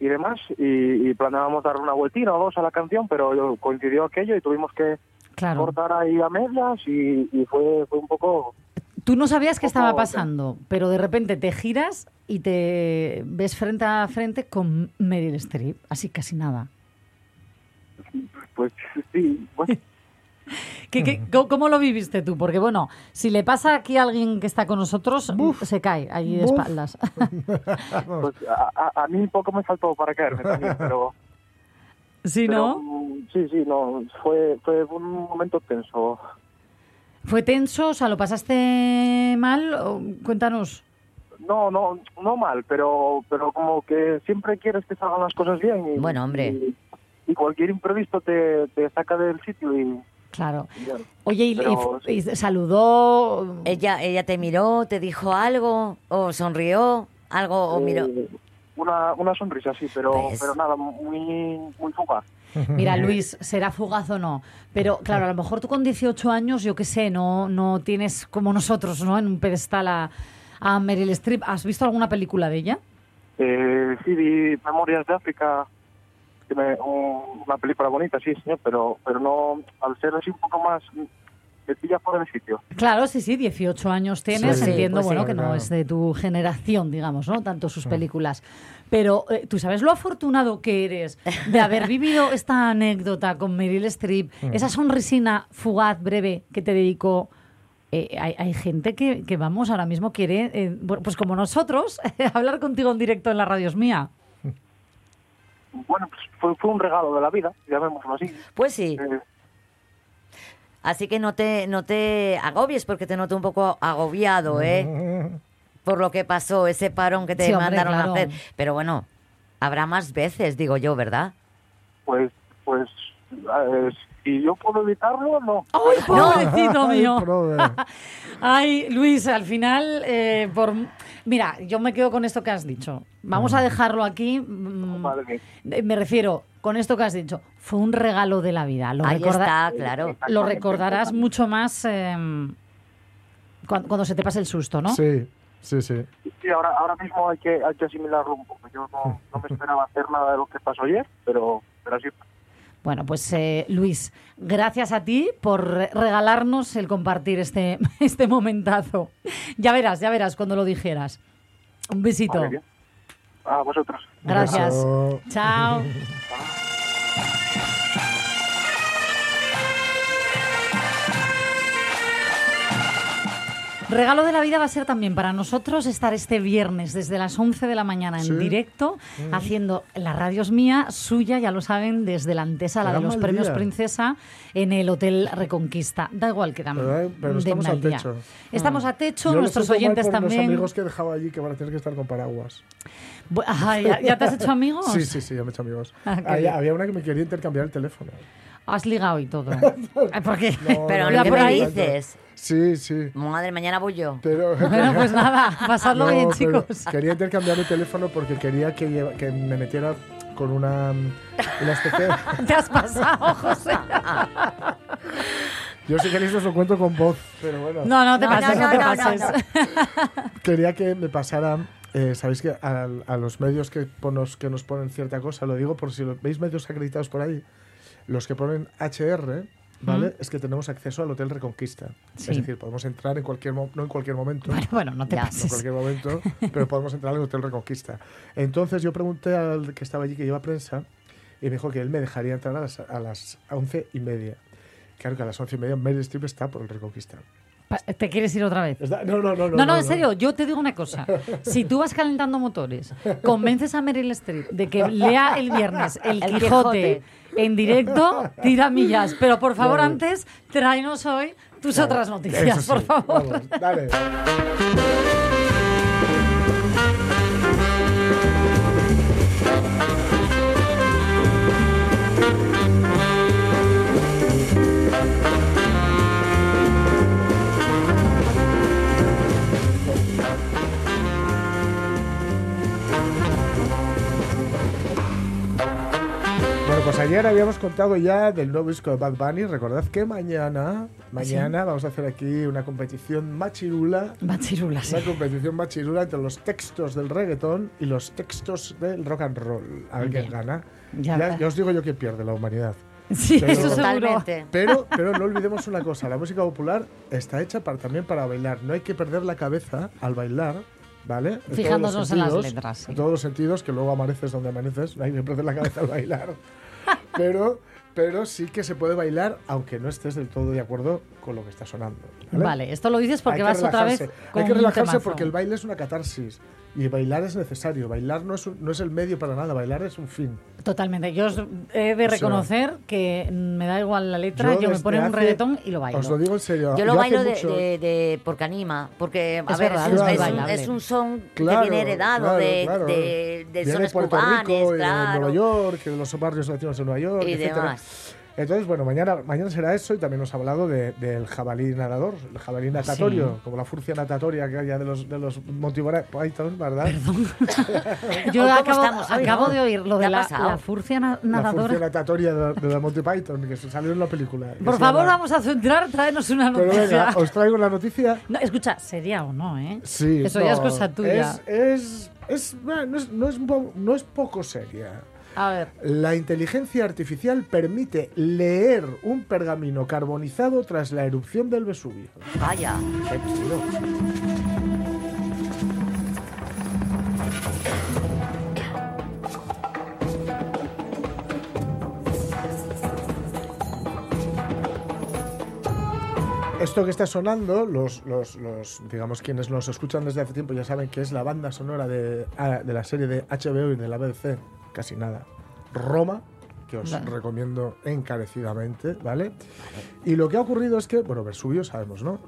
y demás. Y, y planeábamos dar una vueltina o dos a la canción, pero coincidió aquello y tuvimos que, Claro. cortar ahí a medias y, y fue, fue un poco... Tú no sabías qué estaba pasando, pero de repente te giras y te ves frente a frente con Meryl Streep, así casi nada. Pues sí, bueno, ¿Qué- qué- cómo, cómo lo viviste tú? Porque bueno, si le pasa aquí a alguien que está con nosotros, se cae ahí de Buf. espaldas. pues a, a- mí poco me faltó para caerme también, pero... Sí, pero, ¿no? mm, Sí, sí, no, fue, fue un momento tenso. ¿Fue tenso? O sea, ¿lo pasaste mal? Cuéntanos. No, no, no mal, pero, pero como que siempre quieres que salgan las cosas bien. Y, Bueno, hombre. Y, y cualquier imprevisto te, te saca del sitio y... Claro. Oye, ¿y, Pero y- y saludó? Ella, ella te miró, te dijo algo, o sonrió, algo, o miró. Eh, una, una sonrisa, sí, pero, ¿Ves? pero nada, muy, muy fugaz. Mira, Luis, será fugaz o no, pero claro, a lo mejor tú con 18 años, yo qué sé, no, no tienes como nosotros, ¿no? En un pedestal a, a Meryl Streep. ¿Has visto alguna película de ella? Eh, sí, vi Memorias de África, que me- un- una película bonita, sí, señor, pero, pero no, al ser así un poco más, fuera de sitio. Claro, sí, sí, 18 años tienes, Sí, entiendo, pues sí. bueno, que no es de tu generación, digamos, ¿no? Tanto sus películas. Pero eh, tú sabes lo afortunado que eres de haber vivido esta anécdota con Meryl Streep, Mm. esa sonrisina fugaz, breve, que te dedicó. Eh, hay, hay gente que, que, vamos, ahora mismo quiere, eh, pues como nosotros, hablar contigo en directo en la radio es mía. Bueno, pues fue, fue un regalo de la vida, llamémoslo así. Pues sí. Eh, Así que no te, no te agobies porque te noto un poco agobiado, ¿eh? Por lo que pasó, ese parón que te Sí, hombre, mandaron claro. a hacer. Pero bueno, habrá más veces, digo yo, ¿verdad? pues, pues, eh, si yo puedo evitarlo, no. ¡Ay, pobrecito mío! Ay, Luis, al final, eh, por... mira, yo me quedo con esto que has dicho. Vamos a dejarlo aquí. mm, Madre mía. eh, Me refiero, con esto que has dicho, fue un regalo de la vida. Lo, Ahí recorda- está, claro. lo recordarás mucho más eh, cuando, cuando se te pase el susto, ¿no? Sí, sí, sí. Sí, ahora, ahora mismo hay que, hay que asimilarlo un poco. Yo no, no me esperaba hacer nada de lo que pasó ayer, pero, pero así. Bueno, pues eh, Luis, gracias a ti por re- regalarnos el compartir este, este momentazo. Ya verás, ya verás cuando lo dijeras. Un besito. A vosotros. Gracias. Chao. Regalo de la vida va a ser también para nosotros estar este viernes desde las 11 de la mañana en Sí. directo Mm. haciendo la radio es mía, suya, ya lo saben, desde la antesala de los premios día. Princesa en el Hotel Reconquista. Da igual que también. Pero, eh, pero estamos a techo. Estamos a techo, Yo lo nuestros oyentes por también. los amigos que he dejado allí que van a tener que estar con paraguas. Ajá, ¿ya, ya te has hecho amigos? Sí, sí, sí, ya me he hecho amigos. Ah, Había, una que me quería intercambiar el teléfono. Has ligado y todo. ¿Por qué? No, Pero no, ¿qué no, me no, dices? Sí, sí. Madre, mañana voy yo. Pero, Bueno, pues nada, pasadlo No, bien, chicos. Quería intercambiar mi teléfono porque quería que, lleva- que me metiera con una, una especie de... Te has pasado, José. Yo si queréis os lo cuento con voz, pero bueno. No, no te No, pases, no, no, te no, no, pases. Quería que me pasara... eh, Sabéis que a, a los medios que, ponos- que nos ponen cierta cosa, lo digo por si lo, veis medios acreditados por ahí, los que ponen HR, ¿vale? Mm. Es que tenemos acceso al Hotel Reconquista. Sí. Es decir, podemos entrar en cualquier no en cualquier momento. Bueno, bueno, no te Ya, no en cualquier momento, pero podemos entrar al Hotel Reconquista. Entonces yo pregunté al que estaba allí, que lleva prensa, y me dijo que él me dejaría entrar a las, a las once y media. Claro que a las once y media Meryl Streep está por el Reconquista. ¿Te quieres ir otra vez? No, no, no. No, no, en serio, yo te digo una cosa. Si tú vas calentando motores, convences a Meryl Streep de que lea el viernes El El Quijote Quijote. en directo, tira millas. Pero por favor, antes, tráenos hoy tus otras noticias, por favor. vamos, dale. Ayer habíamos contado ya del nuevo disco de Bad Bunny. Recordad que mañana, mañana vamos a hacer aquí una competición machirula. Machirula, sí. Una competición machirula entre los textos del reggaetón y los textos del rock and roll. A ver quién Bien. gana. Ya Ya, ya os digo yo quién pierde, la humanidad. Sí, Pero- eso seguro. Totalmente. Pero, pero no olvidemos una cosa, la música popular está hecha para, también para bailar. No hay que perder la cabeza al bailar, ¿vale? En Fijándonos en las sentidos, letras, sí. En todos los sentidos, que luego amaneces donde amaneces, no hay que perder la cabeza al bailar. Pero, pero sí que se puede bailar, aunque no estés del todo de acuerdo con lo que está sonando. ¿vale? Vale, esto lo dices porque vas otra vez con Hay que relajarse porque el baile es una catarsis. Y bailar es necesario. Bailar no es, un- no es el medio para nada. Bailar es un fin. Totalmente. Yo os he de O sea, reconocer que me da igual la letra, yo, me desde ponen un reggaetón y lo bailo. Os lo digo en serio. Yo lo bailo de, mucho- de- de- porque anima, porque a Es ver, verdad, es, un- muy es un, bailable. es un son Claro, que viene heredado claro, de, claro. de, de Viene sones Puerto cubanes, Rico y de. Nueva York, de los barrios latinos de Nueva York, Y etcétera. demás. Entonces, bueno, mañana, mañana será eso y también nos ha hablado de- del jabalí nadador, el jabalí natatorio, como la furcia natatoria que haya de los, de los Monty Python, ¿verdad? Yo ¿Cómo acabo, estamos hoy, acabo no? de oír lo ¿Qué de la, la furcia na- La nadadora. furcia natatoria de, de la Monty Python, que salió en la película. Por favor, llama- vamos a centrar, tráenos una Pero noticia. venga, os traigo la noticia. No, escucha, sería o no, ¿eh? Sí, Eso ya es no, cosa tuya. Es, es, no, es, no, es, no es poco seria. A ver. La inteligencia artificial permite leer un pergamino carbonizado tras la erupción del Vesubio. Vaya. Qué chulo. Esto que está sonando, los, los, los, digamos, quienes nos escuchan desde hace tiempo ya saben que es la banda sonora de, ah, de la serie de HBO y de la BBC, casi nada. Roma, que os Vale. recomiendo encarecidamente, ¿vale? Y lo que ha ocurrido es que, bueno, Vesubio sabemos, ¿no?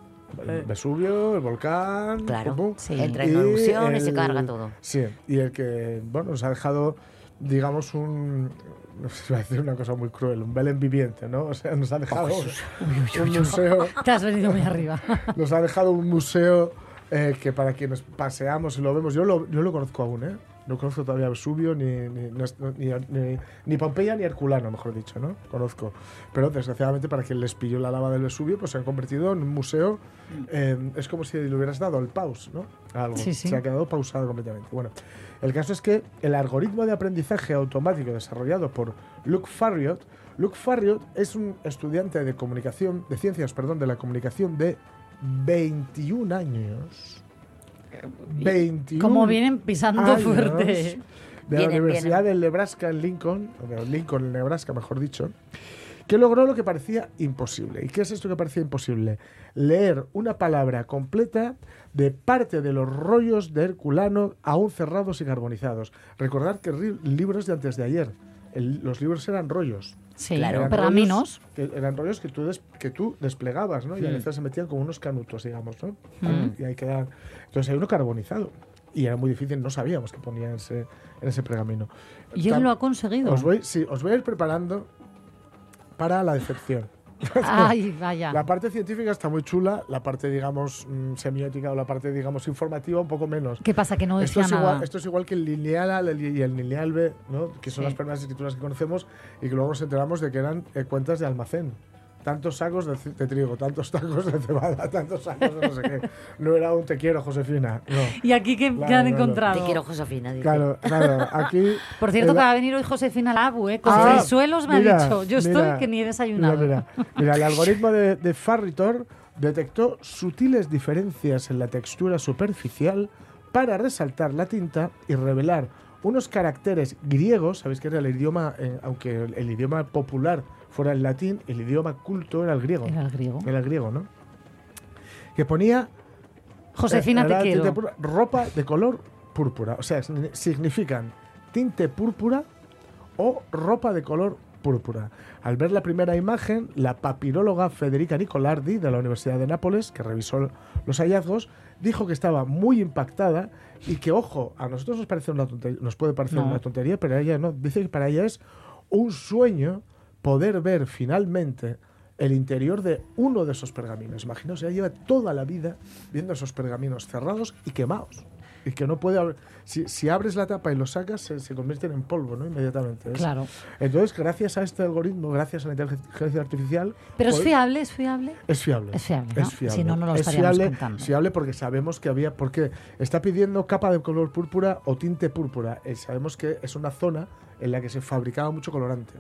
El. Vesubio, el volcán, Claro, pum, pum. sí. entra en erupción y se carga todo. Sí, y el que, bueno, nos ha dejado, digamos, un. No sé si a decir una cosa muy cruel, un Belén viviente, ¿no? O sea, nos ha dejado un museo. Te has venido muy arriba. Nos ha dejado un museo eh, que para quienes paseamos y lo vemos, yo lo, yo lo conozco aún, ¿eh? No conozco todavía Vesubio, ni, ni, ni, ni- Pompeya, ni Herculano, mejor dicho, ¿no? Conozco. Pero desgraciadamente para quien les pilló la lava del Vesubio, pues se han convertido en un museo. eh, es como si le hubieras dado el pause, ¿no? Algo. Sí, sí. Se ha quedado pausado completamente. Bueno, el caso es que el algoritmo de aprendizaje automático desarrollado por Luke Farriot, Luke Farriot es un estudiante de comunicación, de ciencias, perdón, de la comunicación de 21 años. 21 Como vienen pisando años fuerte. De la Vienen, Universidad del Nebraska en Lincoln, o de Lincoln, en Nebraska, mejor dicho, que logró lo que parecía imposible. ¿Y qué es esto que parecía imposible? Leer una palabra completa de parte de los rollos de Herculano aún cerrados y carbonizados. Recordad que libros de antes de ayer, el- los libros eran rollos. Sí, Eran pergaminos. rollos que eran rollos que tú, des- que tú desplegabas, ¿no? Y a Mm. veces se metían como unos canutos, digamos, ¿no? Mm. Y ahí quedaban. Entonces hay uno carbonizado. Y era muy difícil, no sabíamos que ponía en ese, en ese pergamino. Y él lo ha conseguido. Os voy, sí, os voy a ir preparando para la decepción. Ay, vaya. La parte científica está muy chula, la parte, digamos, mm, semiótica o la parte, digamos, informativa un poco menos. ¿Qué pasa? Que no esto, es igual, esto es igual que el lineal A y el lineal B, ¿no? que son Sí. las primeras escrituras que conocemos y que luego nos enteramos de que eran eh, cuentas de almacén. Tantos sacos de, trigo, tantos tacos de cebada, tantos sacos de no sé qué. No era un te quiero, Josefina. No. ¿Y aquí qué, Claro, qué han encontrado? Te quiero, Josefina. dice. Claro, claro. Aquí. Por cierto, el- que va a venir hoy Josefina Labu, ¿eh? Con Ah, frisuelos me mira, ha dicho. Yo estoy mira, que ni he desayunado. Mira, mira. Mira, el algoritmo de, de Farritor detectó sutiles diferencias en la textura superficial para resaltar la tinta y revelar unos caracteres griegos. Sabéis que era el idioma, eh, aunque el, el idioma popular fuera el latín, el idioma culto era el griego. Era el griego. Era el griego, ¿no? Que ponía. Josefina, eh, te quiero. ropa de color púrpura. O sea, signi- significan tinte púrpura o ropa de color púrpura. Al ver la primera imagen, la papiróloga Federica Nicolardi de la Universidad de Nápoles, que revisó los hallazgos, dijo que estaba muy impactada y que, ojo, a nosotros nos, parece una tontería, nos puede parecer No. una tontería, pero ella no. Dice que para ella es un sueño poder ver finalmente el interior de uno de esos pergaminos. Imaginaos, ella lleva toda la vida viendo esos pergaminos cerrados y quemados. Y que no puede abrir. Si, si abres la tapa y los sacas, se, se convierten en polvo, ¿no? Inmediatamente. Es- Claro. Entonces, gracias a este algoritmo, gracias a la inteligencia artificial. Pero es pod- fiable, es fiable. Es fiable. Es fiable, ¿no? Es fiable. Si no, no lo es estaríamos fiable, contando. es fiable porque sabemos que había. Porque está pidiendo capa de color púrpura o tinte púrpura. Eh, sabemos que es una zona en la que se fabricaba mucho colorante.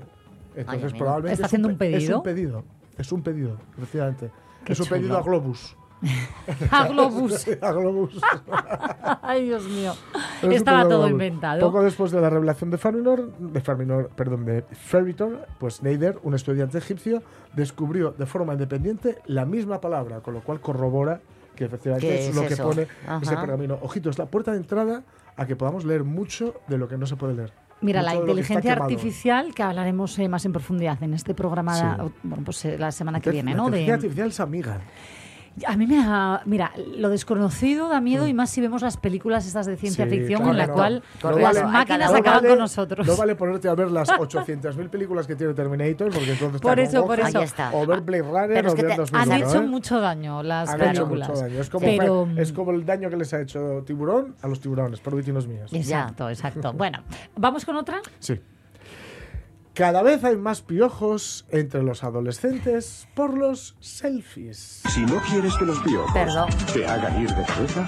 Entonces, probablemente. ¿Está es un haciendo un pe- Es pedido? un pedido. Es un pedido, efectivamente. Qué es un pedido a Globus. A Globus. Sí, a Globus. Ay, Dios mío. Es Estaba pedido todo Globus. inventado. Poco después de la revelación de Ferminor, de Ferminor, perdón, de Ferritor, pues Neider, un estudiante egipcio, descubrió de forma independiente la misma palabra, con lo cual corrobora que efectivamente ¿Qué es, es lo que pone Ajá. ese pergamino. Ojito, es la puerta de entrada a que podamos leer mucho de lo que no se puede leer. Mira, Mucho la de que inteligencia artificial, que hablaremos eh, más en profundidad en este programa, Sí. bueno, pues eh, la semana que La viene, ¿no? De- inteligencia artificial es amiga. A mí me da, mira, lo desconocido da miedo y más si vemos las películas estas de ciencia Mm. Sí, ficción claro, en la no. cual No las vale- máquinas no acaban vale- con nosotros. No vale ponerte a ver las 800.000 películas que tiene Terminator, porque entonces Por eso, por eso. O ver Blade Runner Pero es o que ver te- 2001, han hecho ¿eh? mucho daño las Han películas. hecho mucho daño. Es como, Pero- es como el daño que les ha hecho Tiburón a los tiburones, por vecinos míos. Exacto, exacto. Bueno, ¿vamos con otra? Sí. Cada vez hay más piojos entre los adolescentes por los selfies. Si no quieres que los piojos Perdón. te hagan ir de cabeza,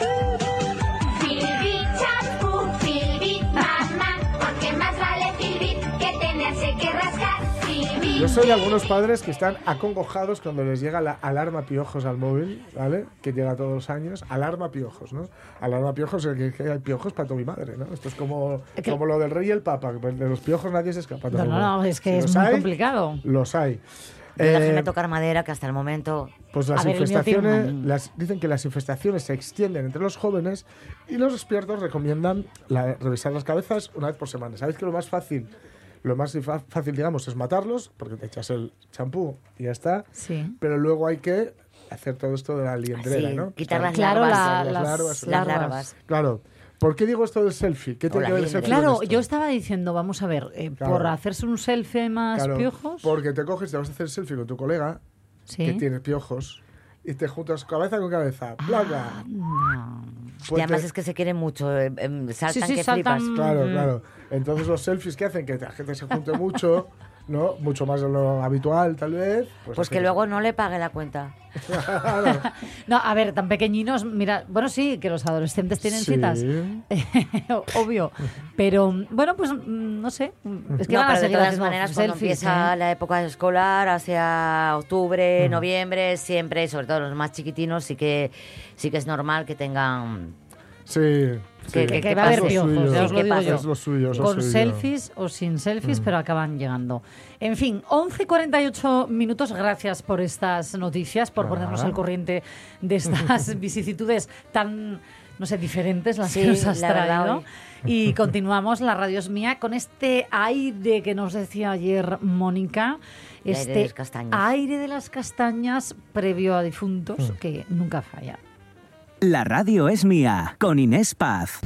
Yo soy de algunos padres que están acongojados cuando les llega la alarma piojos al móvil, ¿vale? Que llega todos los años. Alarma piojos, ¿no? Alarma piojos, el que, que hay piojos para todo mi madre, ¿no? Esto es como, que- como lo del rey y el papa, que de los piojos nadie se escapa. No, no, no, es que Si es los muy hay, complicado. Los hay. Eh, tocar madera, que hasta el momento... Pues las ver, infestaciones, las, dicen que las infestaciones se extienden entre los jóvenes y los expertos recomiendan la- revisar las cabezas una vez por semana. ¿Sabéis que lo más fácil, lo más fácil, digamos, es matarlos, porque te echas el champú y ya está, Sí. pero luego hay que hacer todo esto de la liendrera, Sí, ¿no? quitar las Claro, larvas. la- las las larvas, las larvas. larvas. Claro. ¿Por qué digo esto del selfie? ¿Qué tiene Hola, que ver el selfie con Claro, esto? yo estaba diciendo, vamos a ver, eh, Claro. por hacerse un selfie más Claro, piojos. Porque te coges, te vas a hacer selfie con tu colega Sí. que tiene piojos y te juntas cabeza con cabeza. ¡Plaga! Ah, No. Y además es que se quieren mucho, eh, em, saltan sí, que saltan. flipas. Claro, Mm. claro. Entonces los selfies que hacen que la gente se junte mucho, ¿no? Mucho más de lo habitual, tal vez. Pues hace que luego no le pague la cuenta. No, a ver, tan pequeñinos, mira, bueno, sí, que los adolescentes tienen Sí. citas, obvio, pero bueno, pues mm, no sé, es que no, van a de todas maneras, cuando selfies, empieza ¿eh? la época escolar, hacia octubre, noviembre, siempre, sobre todo los más chiquitinos, sí que sí que es normal que tengan Sí. Que- sí. que- que va a haber piojos, ya os lo. Es lo suyo, es lo Con suyo. selfies o sin selfies, Mm. pero acaban llegando. En fin, 11.48 minutos. Gracias por estas noticias, por Ah. ponernos al corriente de estas vicisitudes tan, no sé, diferentes las que Sí, nos has traído. Y continuamos, la radio es mía, con este aire que nos decía ayer Mónica. Aire Este de las castañas. aire de las castañas previo a difuntos, Mm. que nunca falla. La radio es mía, con Inés Paz.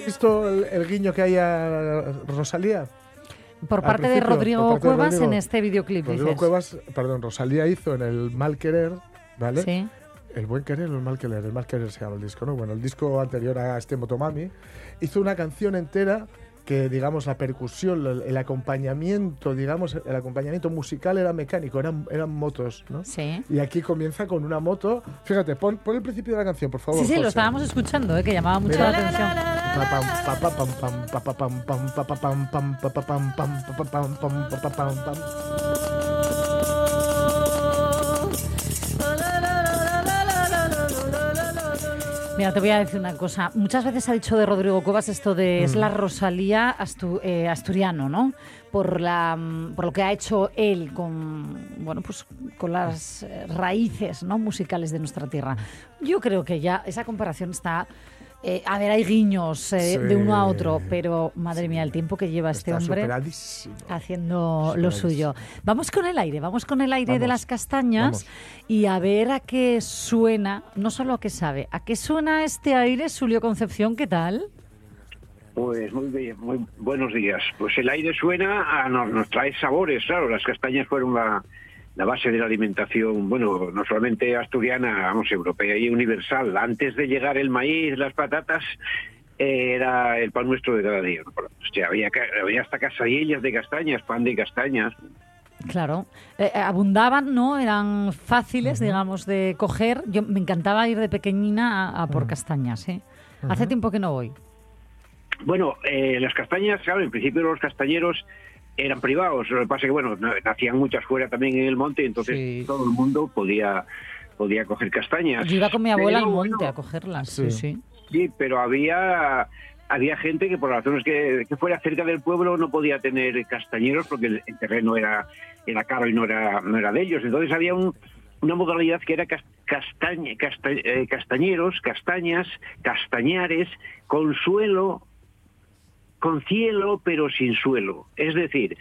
¿Has visto el, el guiño que hay a Rosalía? Por Al parte de principio, Rodrigo por parte de Cuevas Rodrigo. en este videoclip, Rodrigo dices. Cuevas, perdón, Rosalía hizo en el Mal Querer, ¿vale? Sí. El buen querer o el mal querer, el mal querer se llama el disco, ¿no? Bueno, el disco anterior a este Motomami hizo una canción entera que, digamos, la percusión, el, el acompañamiento, digamos, el acompañamiento musical era mecánico, eran, eran motos, ¿no? Sí. Y aquí comienza con una moto. Fíjate, pon, pon el principio de la canción, por favor. Sí, sí, lo estábamos escuchando, ¿eh? que llamaba mucho Mira. la atención. Mira, te voy a decir una cosa. Muchas veces ha dicho de Rodrigo Cuevas esto de es Mm. la Rosalía astu- eh, asturiano, ¿no? Por, la, mm, por lo que ha hecho él con, bueno, pues, con las eh, raíces ¿no? musicales de nuestra tierra. Yo creo que ya esa comparación está... eh, a ver, hay guiños eh, de uno a otro, pero madre mía, el tiempo que lleva este hombre haciendo lo suyo. Vamos con el aire, vamos con el aire de las castañas y a ver a qué suena, no solo a qué sabe, a qué suena este aire, Julio Concepción, ¿qué tal? Pues muy bien, muy buenos días. Pues el aire suena, a, nos, nos trae sabores, claro. Las castañas fueron la, la base de la alimentación, bueno, no solamente asturiana, vamos, europea y universal. Antes de llegar el maíz, las patatas, eh, era el pan nuestro de cada día. ¿no? O sea, había, ca- había hasta casadillas de castañas, pan de castañas. Claro, Eh, eh, abundaban, ¿no? Eran fáciles, digamos, de coger. Yo me encantaba ir de pequeñina a, a por castañas, ¿eh? Hace tiempo que no voy. Bueno, eh, las castañas, claro, en principio los castañeros eran privados. Lo que pasa es que, bueno, na- nacían muchas fuera también en el monte, entonces todo el mundo podía, podía coger castañas. Yo iba con mi abuela al monte bueno, a cogerlas. Sí, sí. Sí, pero había había gente que por razones que, que fuera cerca del pueblo no podía tener castañeros porque el, el terreno era era caro y no era no era de ellos. Entonces había un- una modalidad que era cas- castaña- casta- eh, castañeros, castañas, castañares, con suelo, con cielo pero sin suelo. Es decir,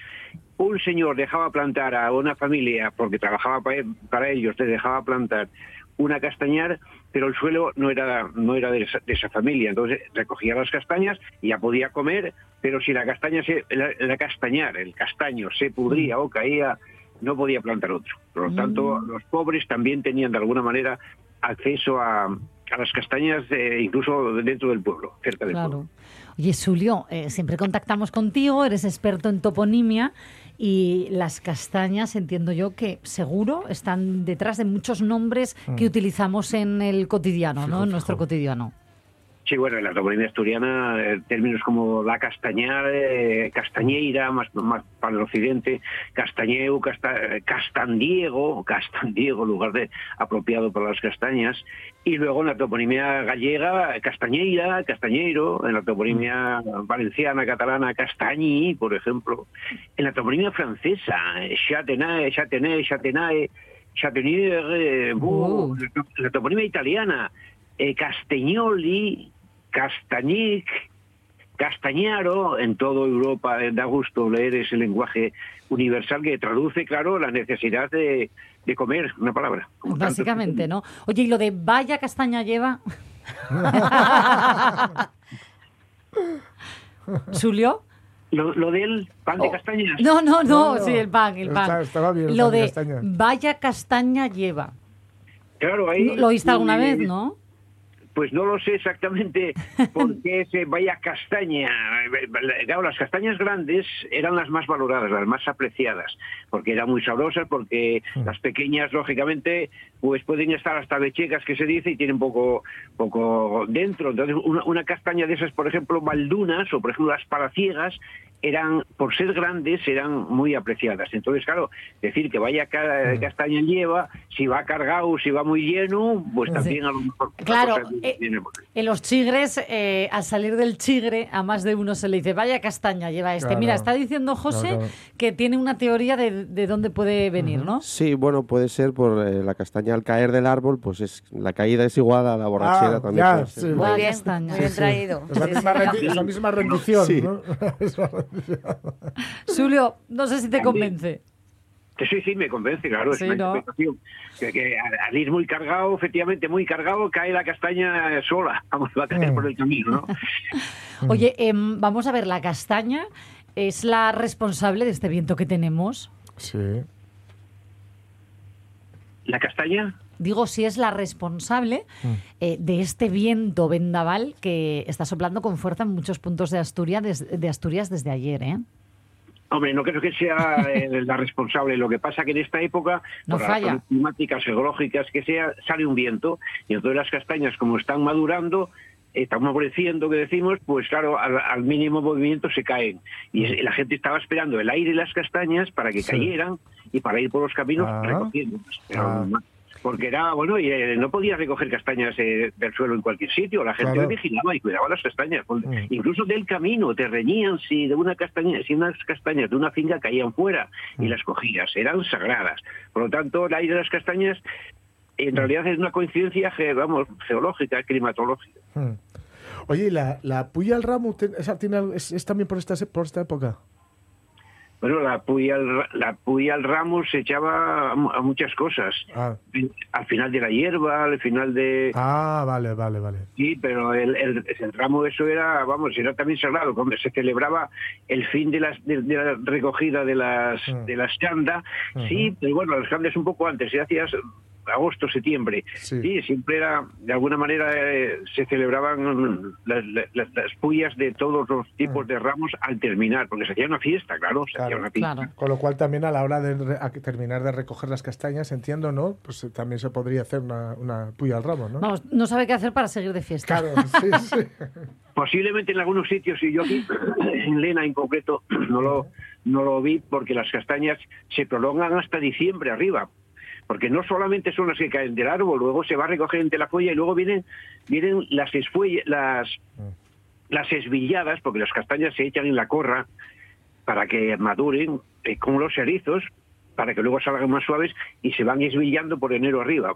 un señor dejaba plantar a una familia porque trabajaba pa- para ellos, te dejaba plantar una castañar, pero el suelo no era no era de esa, de esa familia, entonces recogía las castañas y ya podía comer, pero si la castaña se la, la castañar, el castaño se pudría o caía, no podía plantar otro. Por lo tanto, los pobres también tenían de alguna manera acceso a, a las castañas eh, incluso dentro del pueblo, cerca del pueblo. Claro. Oye, Julio, eh, siempre contactamos contigo, eres experto en toponimia y las castañas, entiendo yo que seguro están detrás de muchos nombres que Mm. utilizamos en el cotidiano, ¿no? En nuestro cotidiano. Sí, bueno, en la toponimia asturiana, términos como la castañar, eh, castañeira, más, más para el occidente, castañeu, casta, castandiego, castandiego, lugar de apropiado para las castañas, y luego en la toponimia gallega, castañeira, castañeiro, en la toponimia valenciana, catalana, castañi, por ejemplo, en la toponimia francesa, châtenae, châtenay, châtenae, Chatenier, eh, bu, la, toponimia italiana, eh, Castagnoli, Castagnic, Castañaro, en toda Europa eh, da gusto leer ese lenguaje universal que traduce, claro, la necesidad de, de comer, una palabra. tanto- Básicamente, ¿no? Oye, ¿y lo de vaya castaña lleva? ¿Julio? Lo, lo del pan de castañas. Oh. No, no, no, No, sí, el pan, el pan. está- estaba bien el lo pan de de castaña. vaya castaña lleva. Claro, ahí... ¿Lo oíste alguna vez, no? Pues no lo sé exactamente por qué se vaya castaña. Claro, las castañas grandes eran las más valoradas, las más apreciadas, porque eran muy sabrosas, porque las pequeñas, lógicamente, pues pueden estar hasta bechecas, que se dice, y tienen poco, poco dentro. Entonces, una, una castaña de esas, por ejemplo, maldunas, o por ejemplo las palaciegas, eran, por ser grandes, eran muy apreciadas. Entonces, claro, decir que vaya ca- castaña lleva, si va cargado, si va muy lleno, pues Sí. también a lo mejor... la Claro, eh. En los chigres, eh, al salir del chigre, a más de uno se le dice, vaya castaña lleva este. Claro. Mira, está diciendo José Claro, que tiene una teoría de, de dónde puede venir, ¿no? Sí, bueno, puede ser por eh, la castaña al caer del árbol, pues es la caída es igual a la borrachera Ah, también. ya, puede ser. sí. Muy Muy bien, castaña. muy bien Sí, sí. traído. Es la misma, es la misma rendición, Sí. ¿no? Julio, no sé si te convence. Que sí, sí, me convence, claro, Sí, es una ¿no? interpretación. Que, que al ir muy cargado, efectivamente, muy cargado, cae la castaña sola. Vamos, va a caer Mm. por el camino, ¿no? Oye, em, vamos a ver, la castaña es la responsable de este viento que tenemos. Sí. ¿La castaña? Digo, si es la responsable eh, de este viento vendaval que está soplando con fuerza en muchos puntos de Asturias, des- de Asturias desde ayer, ¿eh? Hombre, no creo que sea eh, la responsable. Lo que pasa que en esta época, No por las falla. razones climáticas, geológicas, que sea, sale un viento y entonces las castañas, como están madurando, están floreciendo, que decimos, pues claro, al, al mínimo movimiento se caen. Y la gente estaba esperando el aire y las castañas para que Sí. cayeran y para ir por los caminos Ah. recogiéndolas. Pero Ah. porque era, bueno, y eh, no podías recoger castañas eh, del suelo en cualquier sitio, la gente Claro. vigilaba y cuidaba las castañas, Mm. incluso del camino, te reñían si de una castaña, si unas castañas de una finca caían fuera Mm. y las cogías, eran sagradas. Por lo tanto, el aire de las castañas en realidad es una coincidencia, ge- vamos, geológica, climatológica. Hmm. Oye, ¿y la, la puya al ramo esa tiene es, es también por esta, por esta época? Bueno, la puya la puya al ramo se echaba a, mu- a muchas cosas. Ah. Al final de la hierba, al final de... Ah, vale, vale, vale. Sí, pero el, el, el ramo eso era, vamos, era también sagrado, cuando se celebraba el fin de, las, de, de la recogida de las Mm. de las chandas, sí, pero bueno, las chandas un poco antes, se hacías agosto, septiembre. Sí. siempre era, de alguna manera, eh, se celebraban las, las- las pullas de todos los tipos de ramos al terminar, porque se hacía una fiesta, claro, se hacía una fiesta. Con lo cual también a la hora de re- terminar de recoger las castañas, entiendo, ¿no? Pues eh, también se podría hacer una, una puya al ramo, ¿no? Vamos, no sabe qué hacer para seguir de fiesta. Claro, sí, sí. Posiblemente en algunos sitios, y yo aquí, en Lena en concreto, no lo, no lo vi porque las castañas se prolongan hasta diciembre arriba. Porque no solamente son las que caen del árbol, luego se va a recoger entre la folla y luego vienen, vienen las, esfuelle- las, las esvilladas, porque las castañas se echan en la corra para que maduren eh, como los erizos, para que luego salgan más suaves y se van esvillando por enero arriba.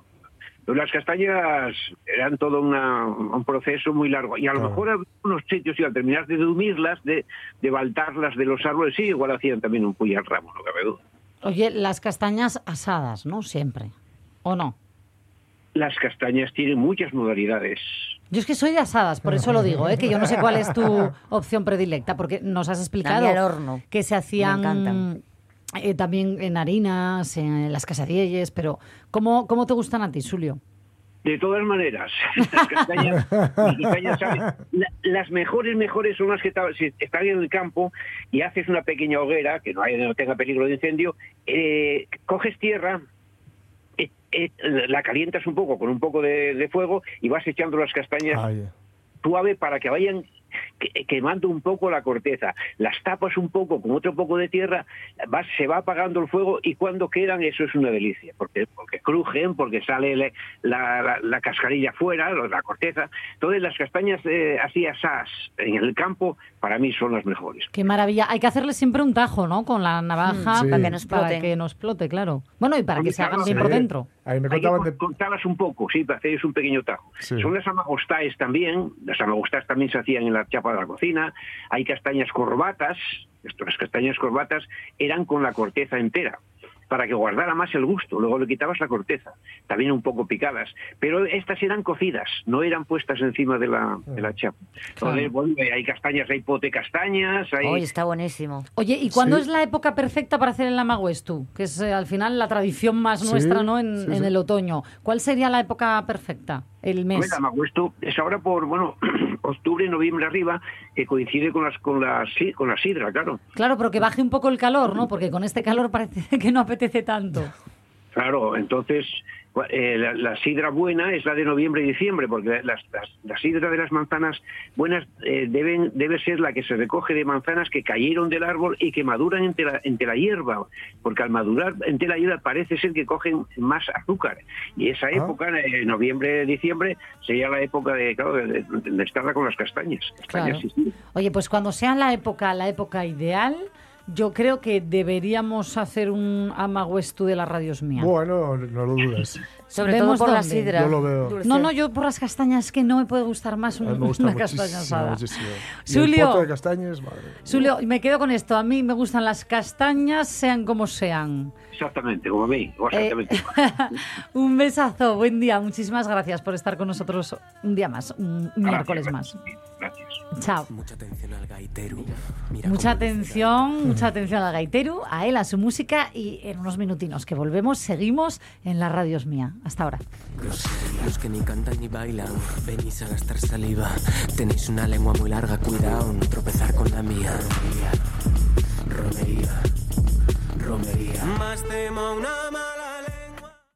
Pero las castañas eran todo una- un proceso muy largo. Y a lo mejor había unos sitios, y al terminar de dumirlas, de, de baltarlas de los árboles, sí, igual hacían también un puy al ramo, no cabe duda. Oye, las castañas asadas, ¿no? Siempre. ¿O no? Las castañas tienen muchas modalidades. Yo es que soy de asadas, por eso lo digo, ¿eh? que yo no sé cuál es tu opción predilecta, porque nos has explicado al horno. que se hacían eh, también en harinas, en las quesadillas, pero ¿cómo, ¿cómo te gustan a ti, Julio? De todas maneras, las castañas, las castañas saben- la- las mejores, mejores son las que si están en el campo y haces una pequeña hoguera, que no, haya, no tenga peligro de incendio, eh, coges tierra, eh, eh, la calientas un poco con un poco de, de fuego y vas echando las castañas suave para que vayan quemando un poco la corteza. Las tapas un poco con otro poco de tierra, se va apagando el fuego y cuando quedan eso es una delicia, porque, porque crujen, porque sale le- la, la- la cascarilla fuera, la corteza. Entonces las castañas eh, así asadas en el campo para mí son las mejores. Qué maravilla. Hay que hacerle siempre un tajo, ¿no? Con la navaja Mm, sí. para que nos Para que no explote, claro. Bueno, y para que se hagan bien por Sí. dentro. Ahí me Hay que contaban un poco, sí, para hacerles un pequeño tajo. Sí. Son las amagostáes también, las amagostáes también se hacían en la chapa de la cocina, hay castañas corbatas, las castañas corbatas eran con la corteza entera, para que guardara más el gusto, luego le quitabas la corteza, también un poco picadas, pero estas eran cocidas, no eran puestas encima de la, de la chapa. Entonces, bueno, hay castañas, hay pote castañas, hay... Hoy está buenísimo. Oye, ¿y cuándo Sí. es la época perfecta para hacer el amaguestu? Que es eh, al final la tradición más Sí, nuestra, ¿no? En, sí, en sí. el otoño. ¿Cuál sería la época perfecta? El mes. Hombre, Amaguesto es ahora por, bueno, octubre, noviembre arriba, que coincide con las con la, con la sidra, claro. Claro, pero que baje un poco el calor, ¿no? Porque con este calor parece que no apetece tanto. Claro, entonces eh, la, la sidra buena es la de noviembre y diciembre, porque las, las, la sidra de las manzanas buenas eh, deben debe ser la que se recoge de manzanas que cayeron del árbol y que maduran entre la, entre la hierba, porque al madurar entre la hierba parece ser que cogen más azúcar. Y esa época, eh, noviembre, diciembre, sería la época de, claro, de, de- de estarla con las castañas. Castañas, Claro. sí, sí. Oye, pues cuando sea la época, la época ideal, yo creo que deberíamos hacer un amaguestu de las radios mías. Bueno, no lo dudes. Sobre todo por la dónde. sidra. Yo lo veo. No, no, yo por las castañas que no me puede gustar más un- me gusta una muchísimo, castaña asada. muchísimo. Y el Julio. de castañas, madre. Julio, me quedo con esto. A mí me gustan las castañas, sean como sean. Exactamente, como a mí. Eh, Exactamente. un besazo, buen día. Muchísimas gracias por estar con nosotros un día más, un miércoles más. Gracias. Chao. Mucha atención al gaitero. Mucha atención, mucha atención al gaitero, a él, a su música y en unos minutinos que volvemos, seguimos en la radios mía. Hasta ahora. Los que ni cantan ni bailan, venís a gastar saliva. Tenéis una lengua muy larga, cuidado, no tropezar con la mía. Romería, romería. Más temo una mala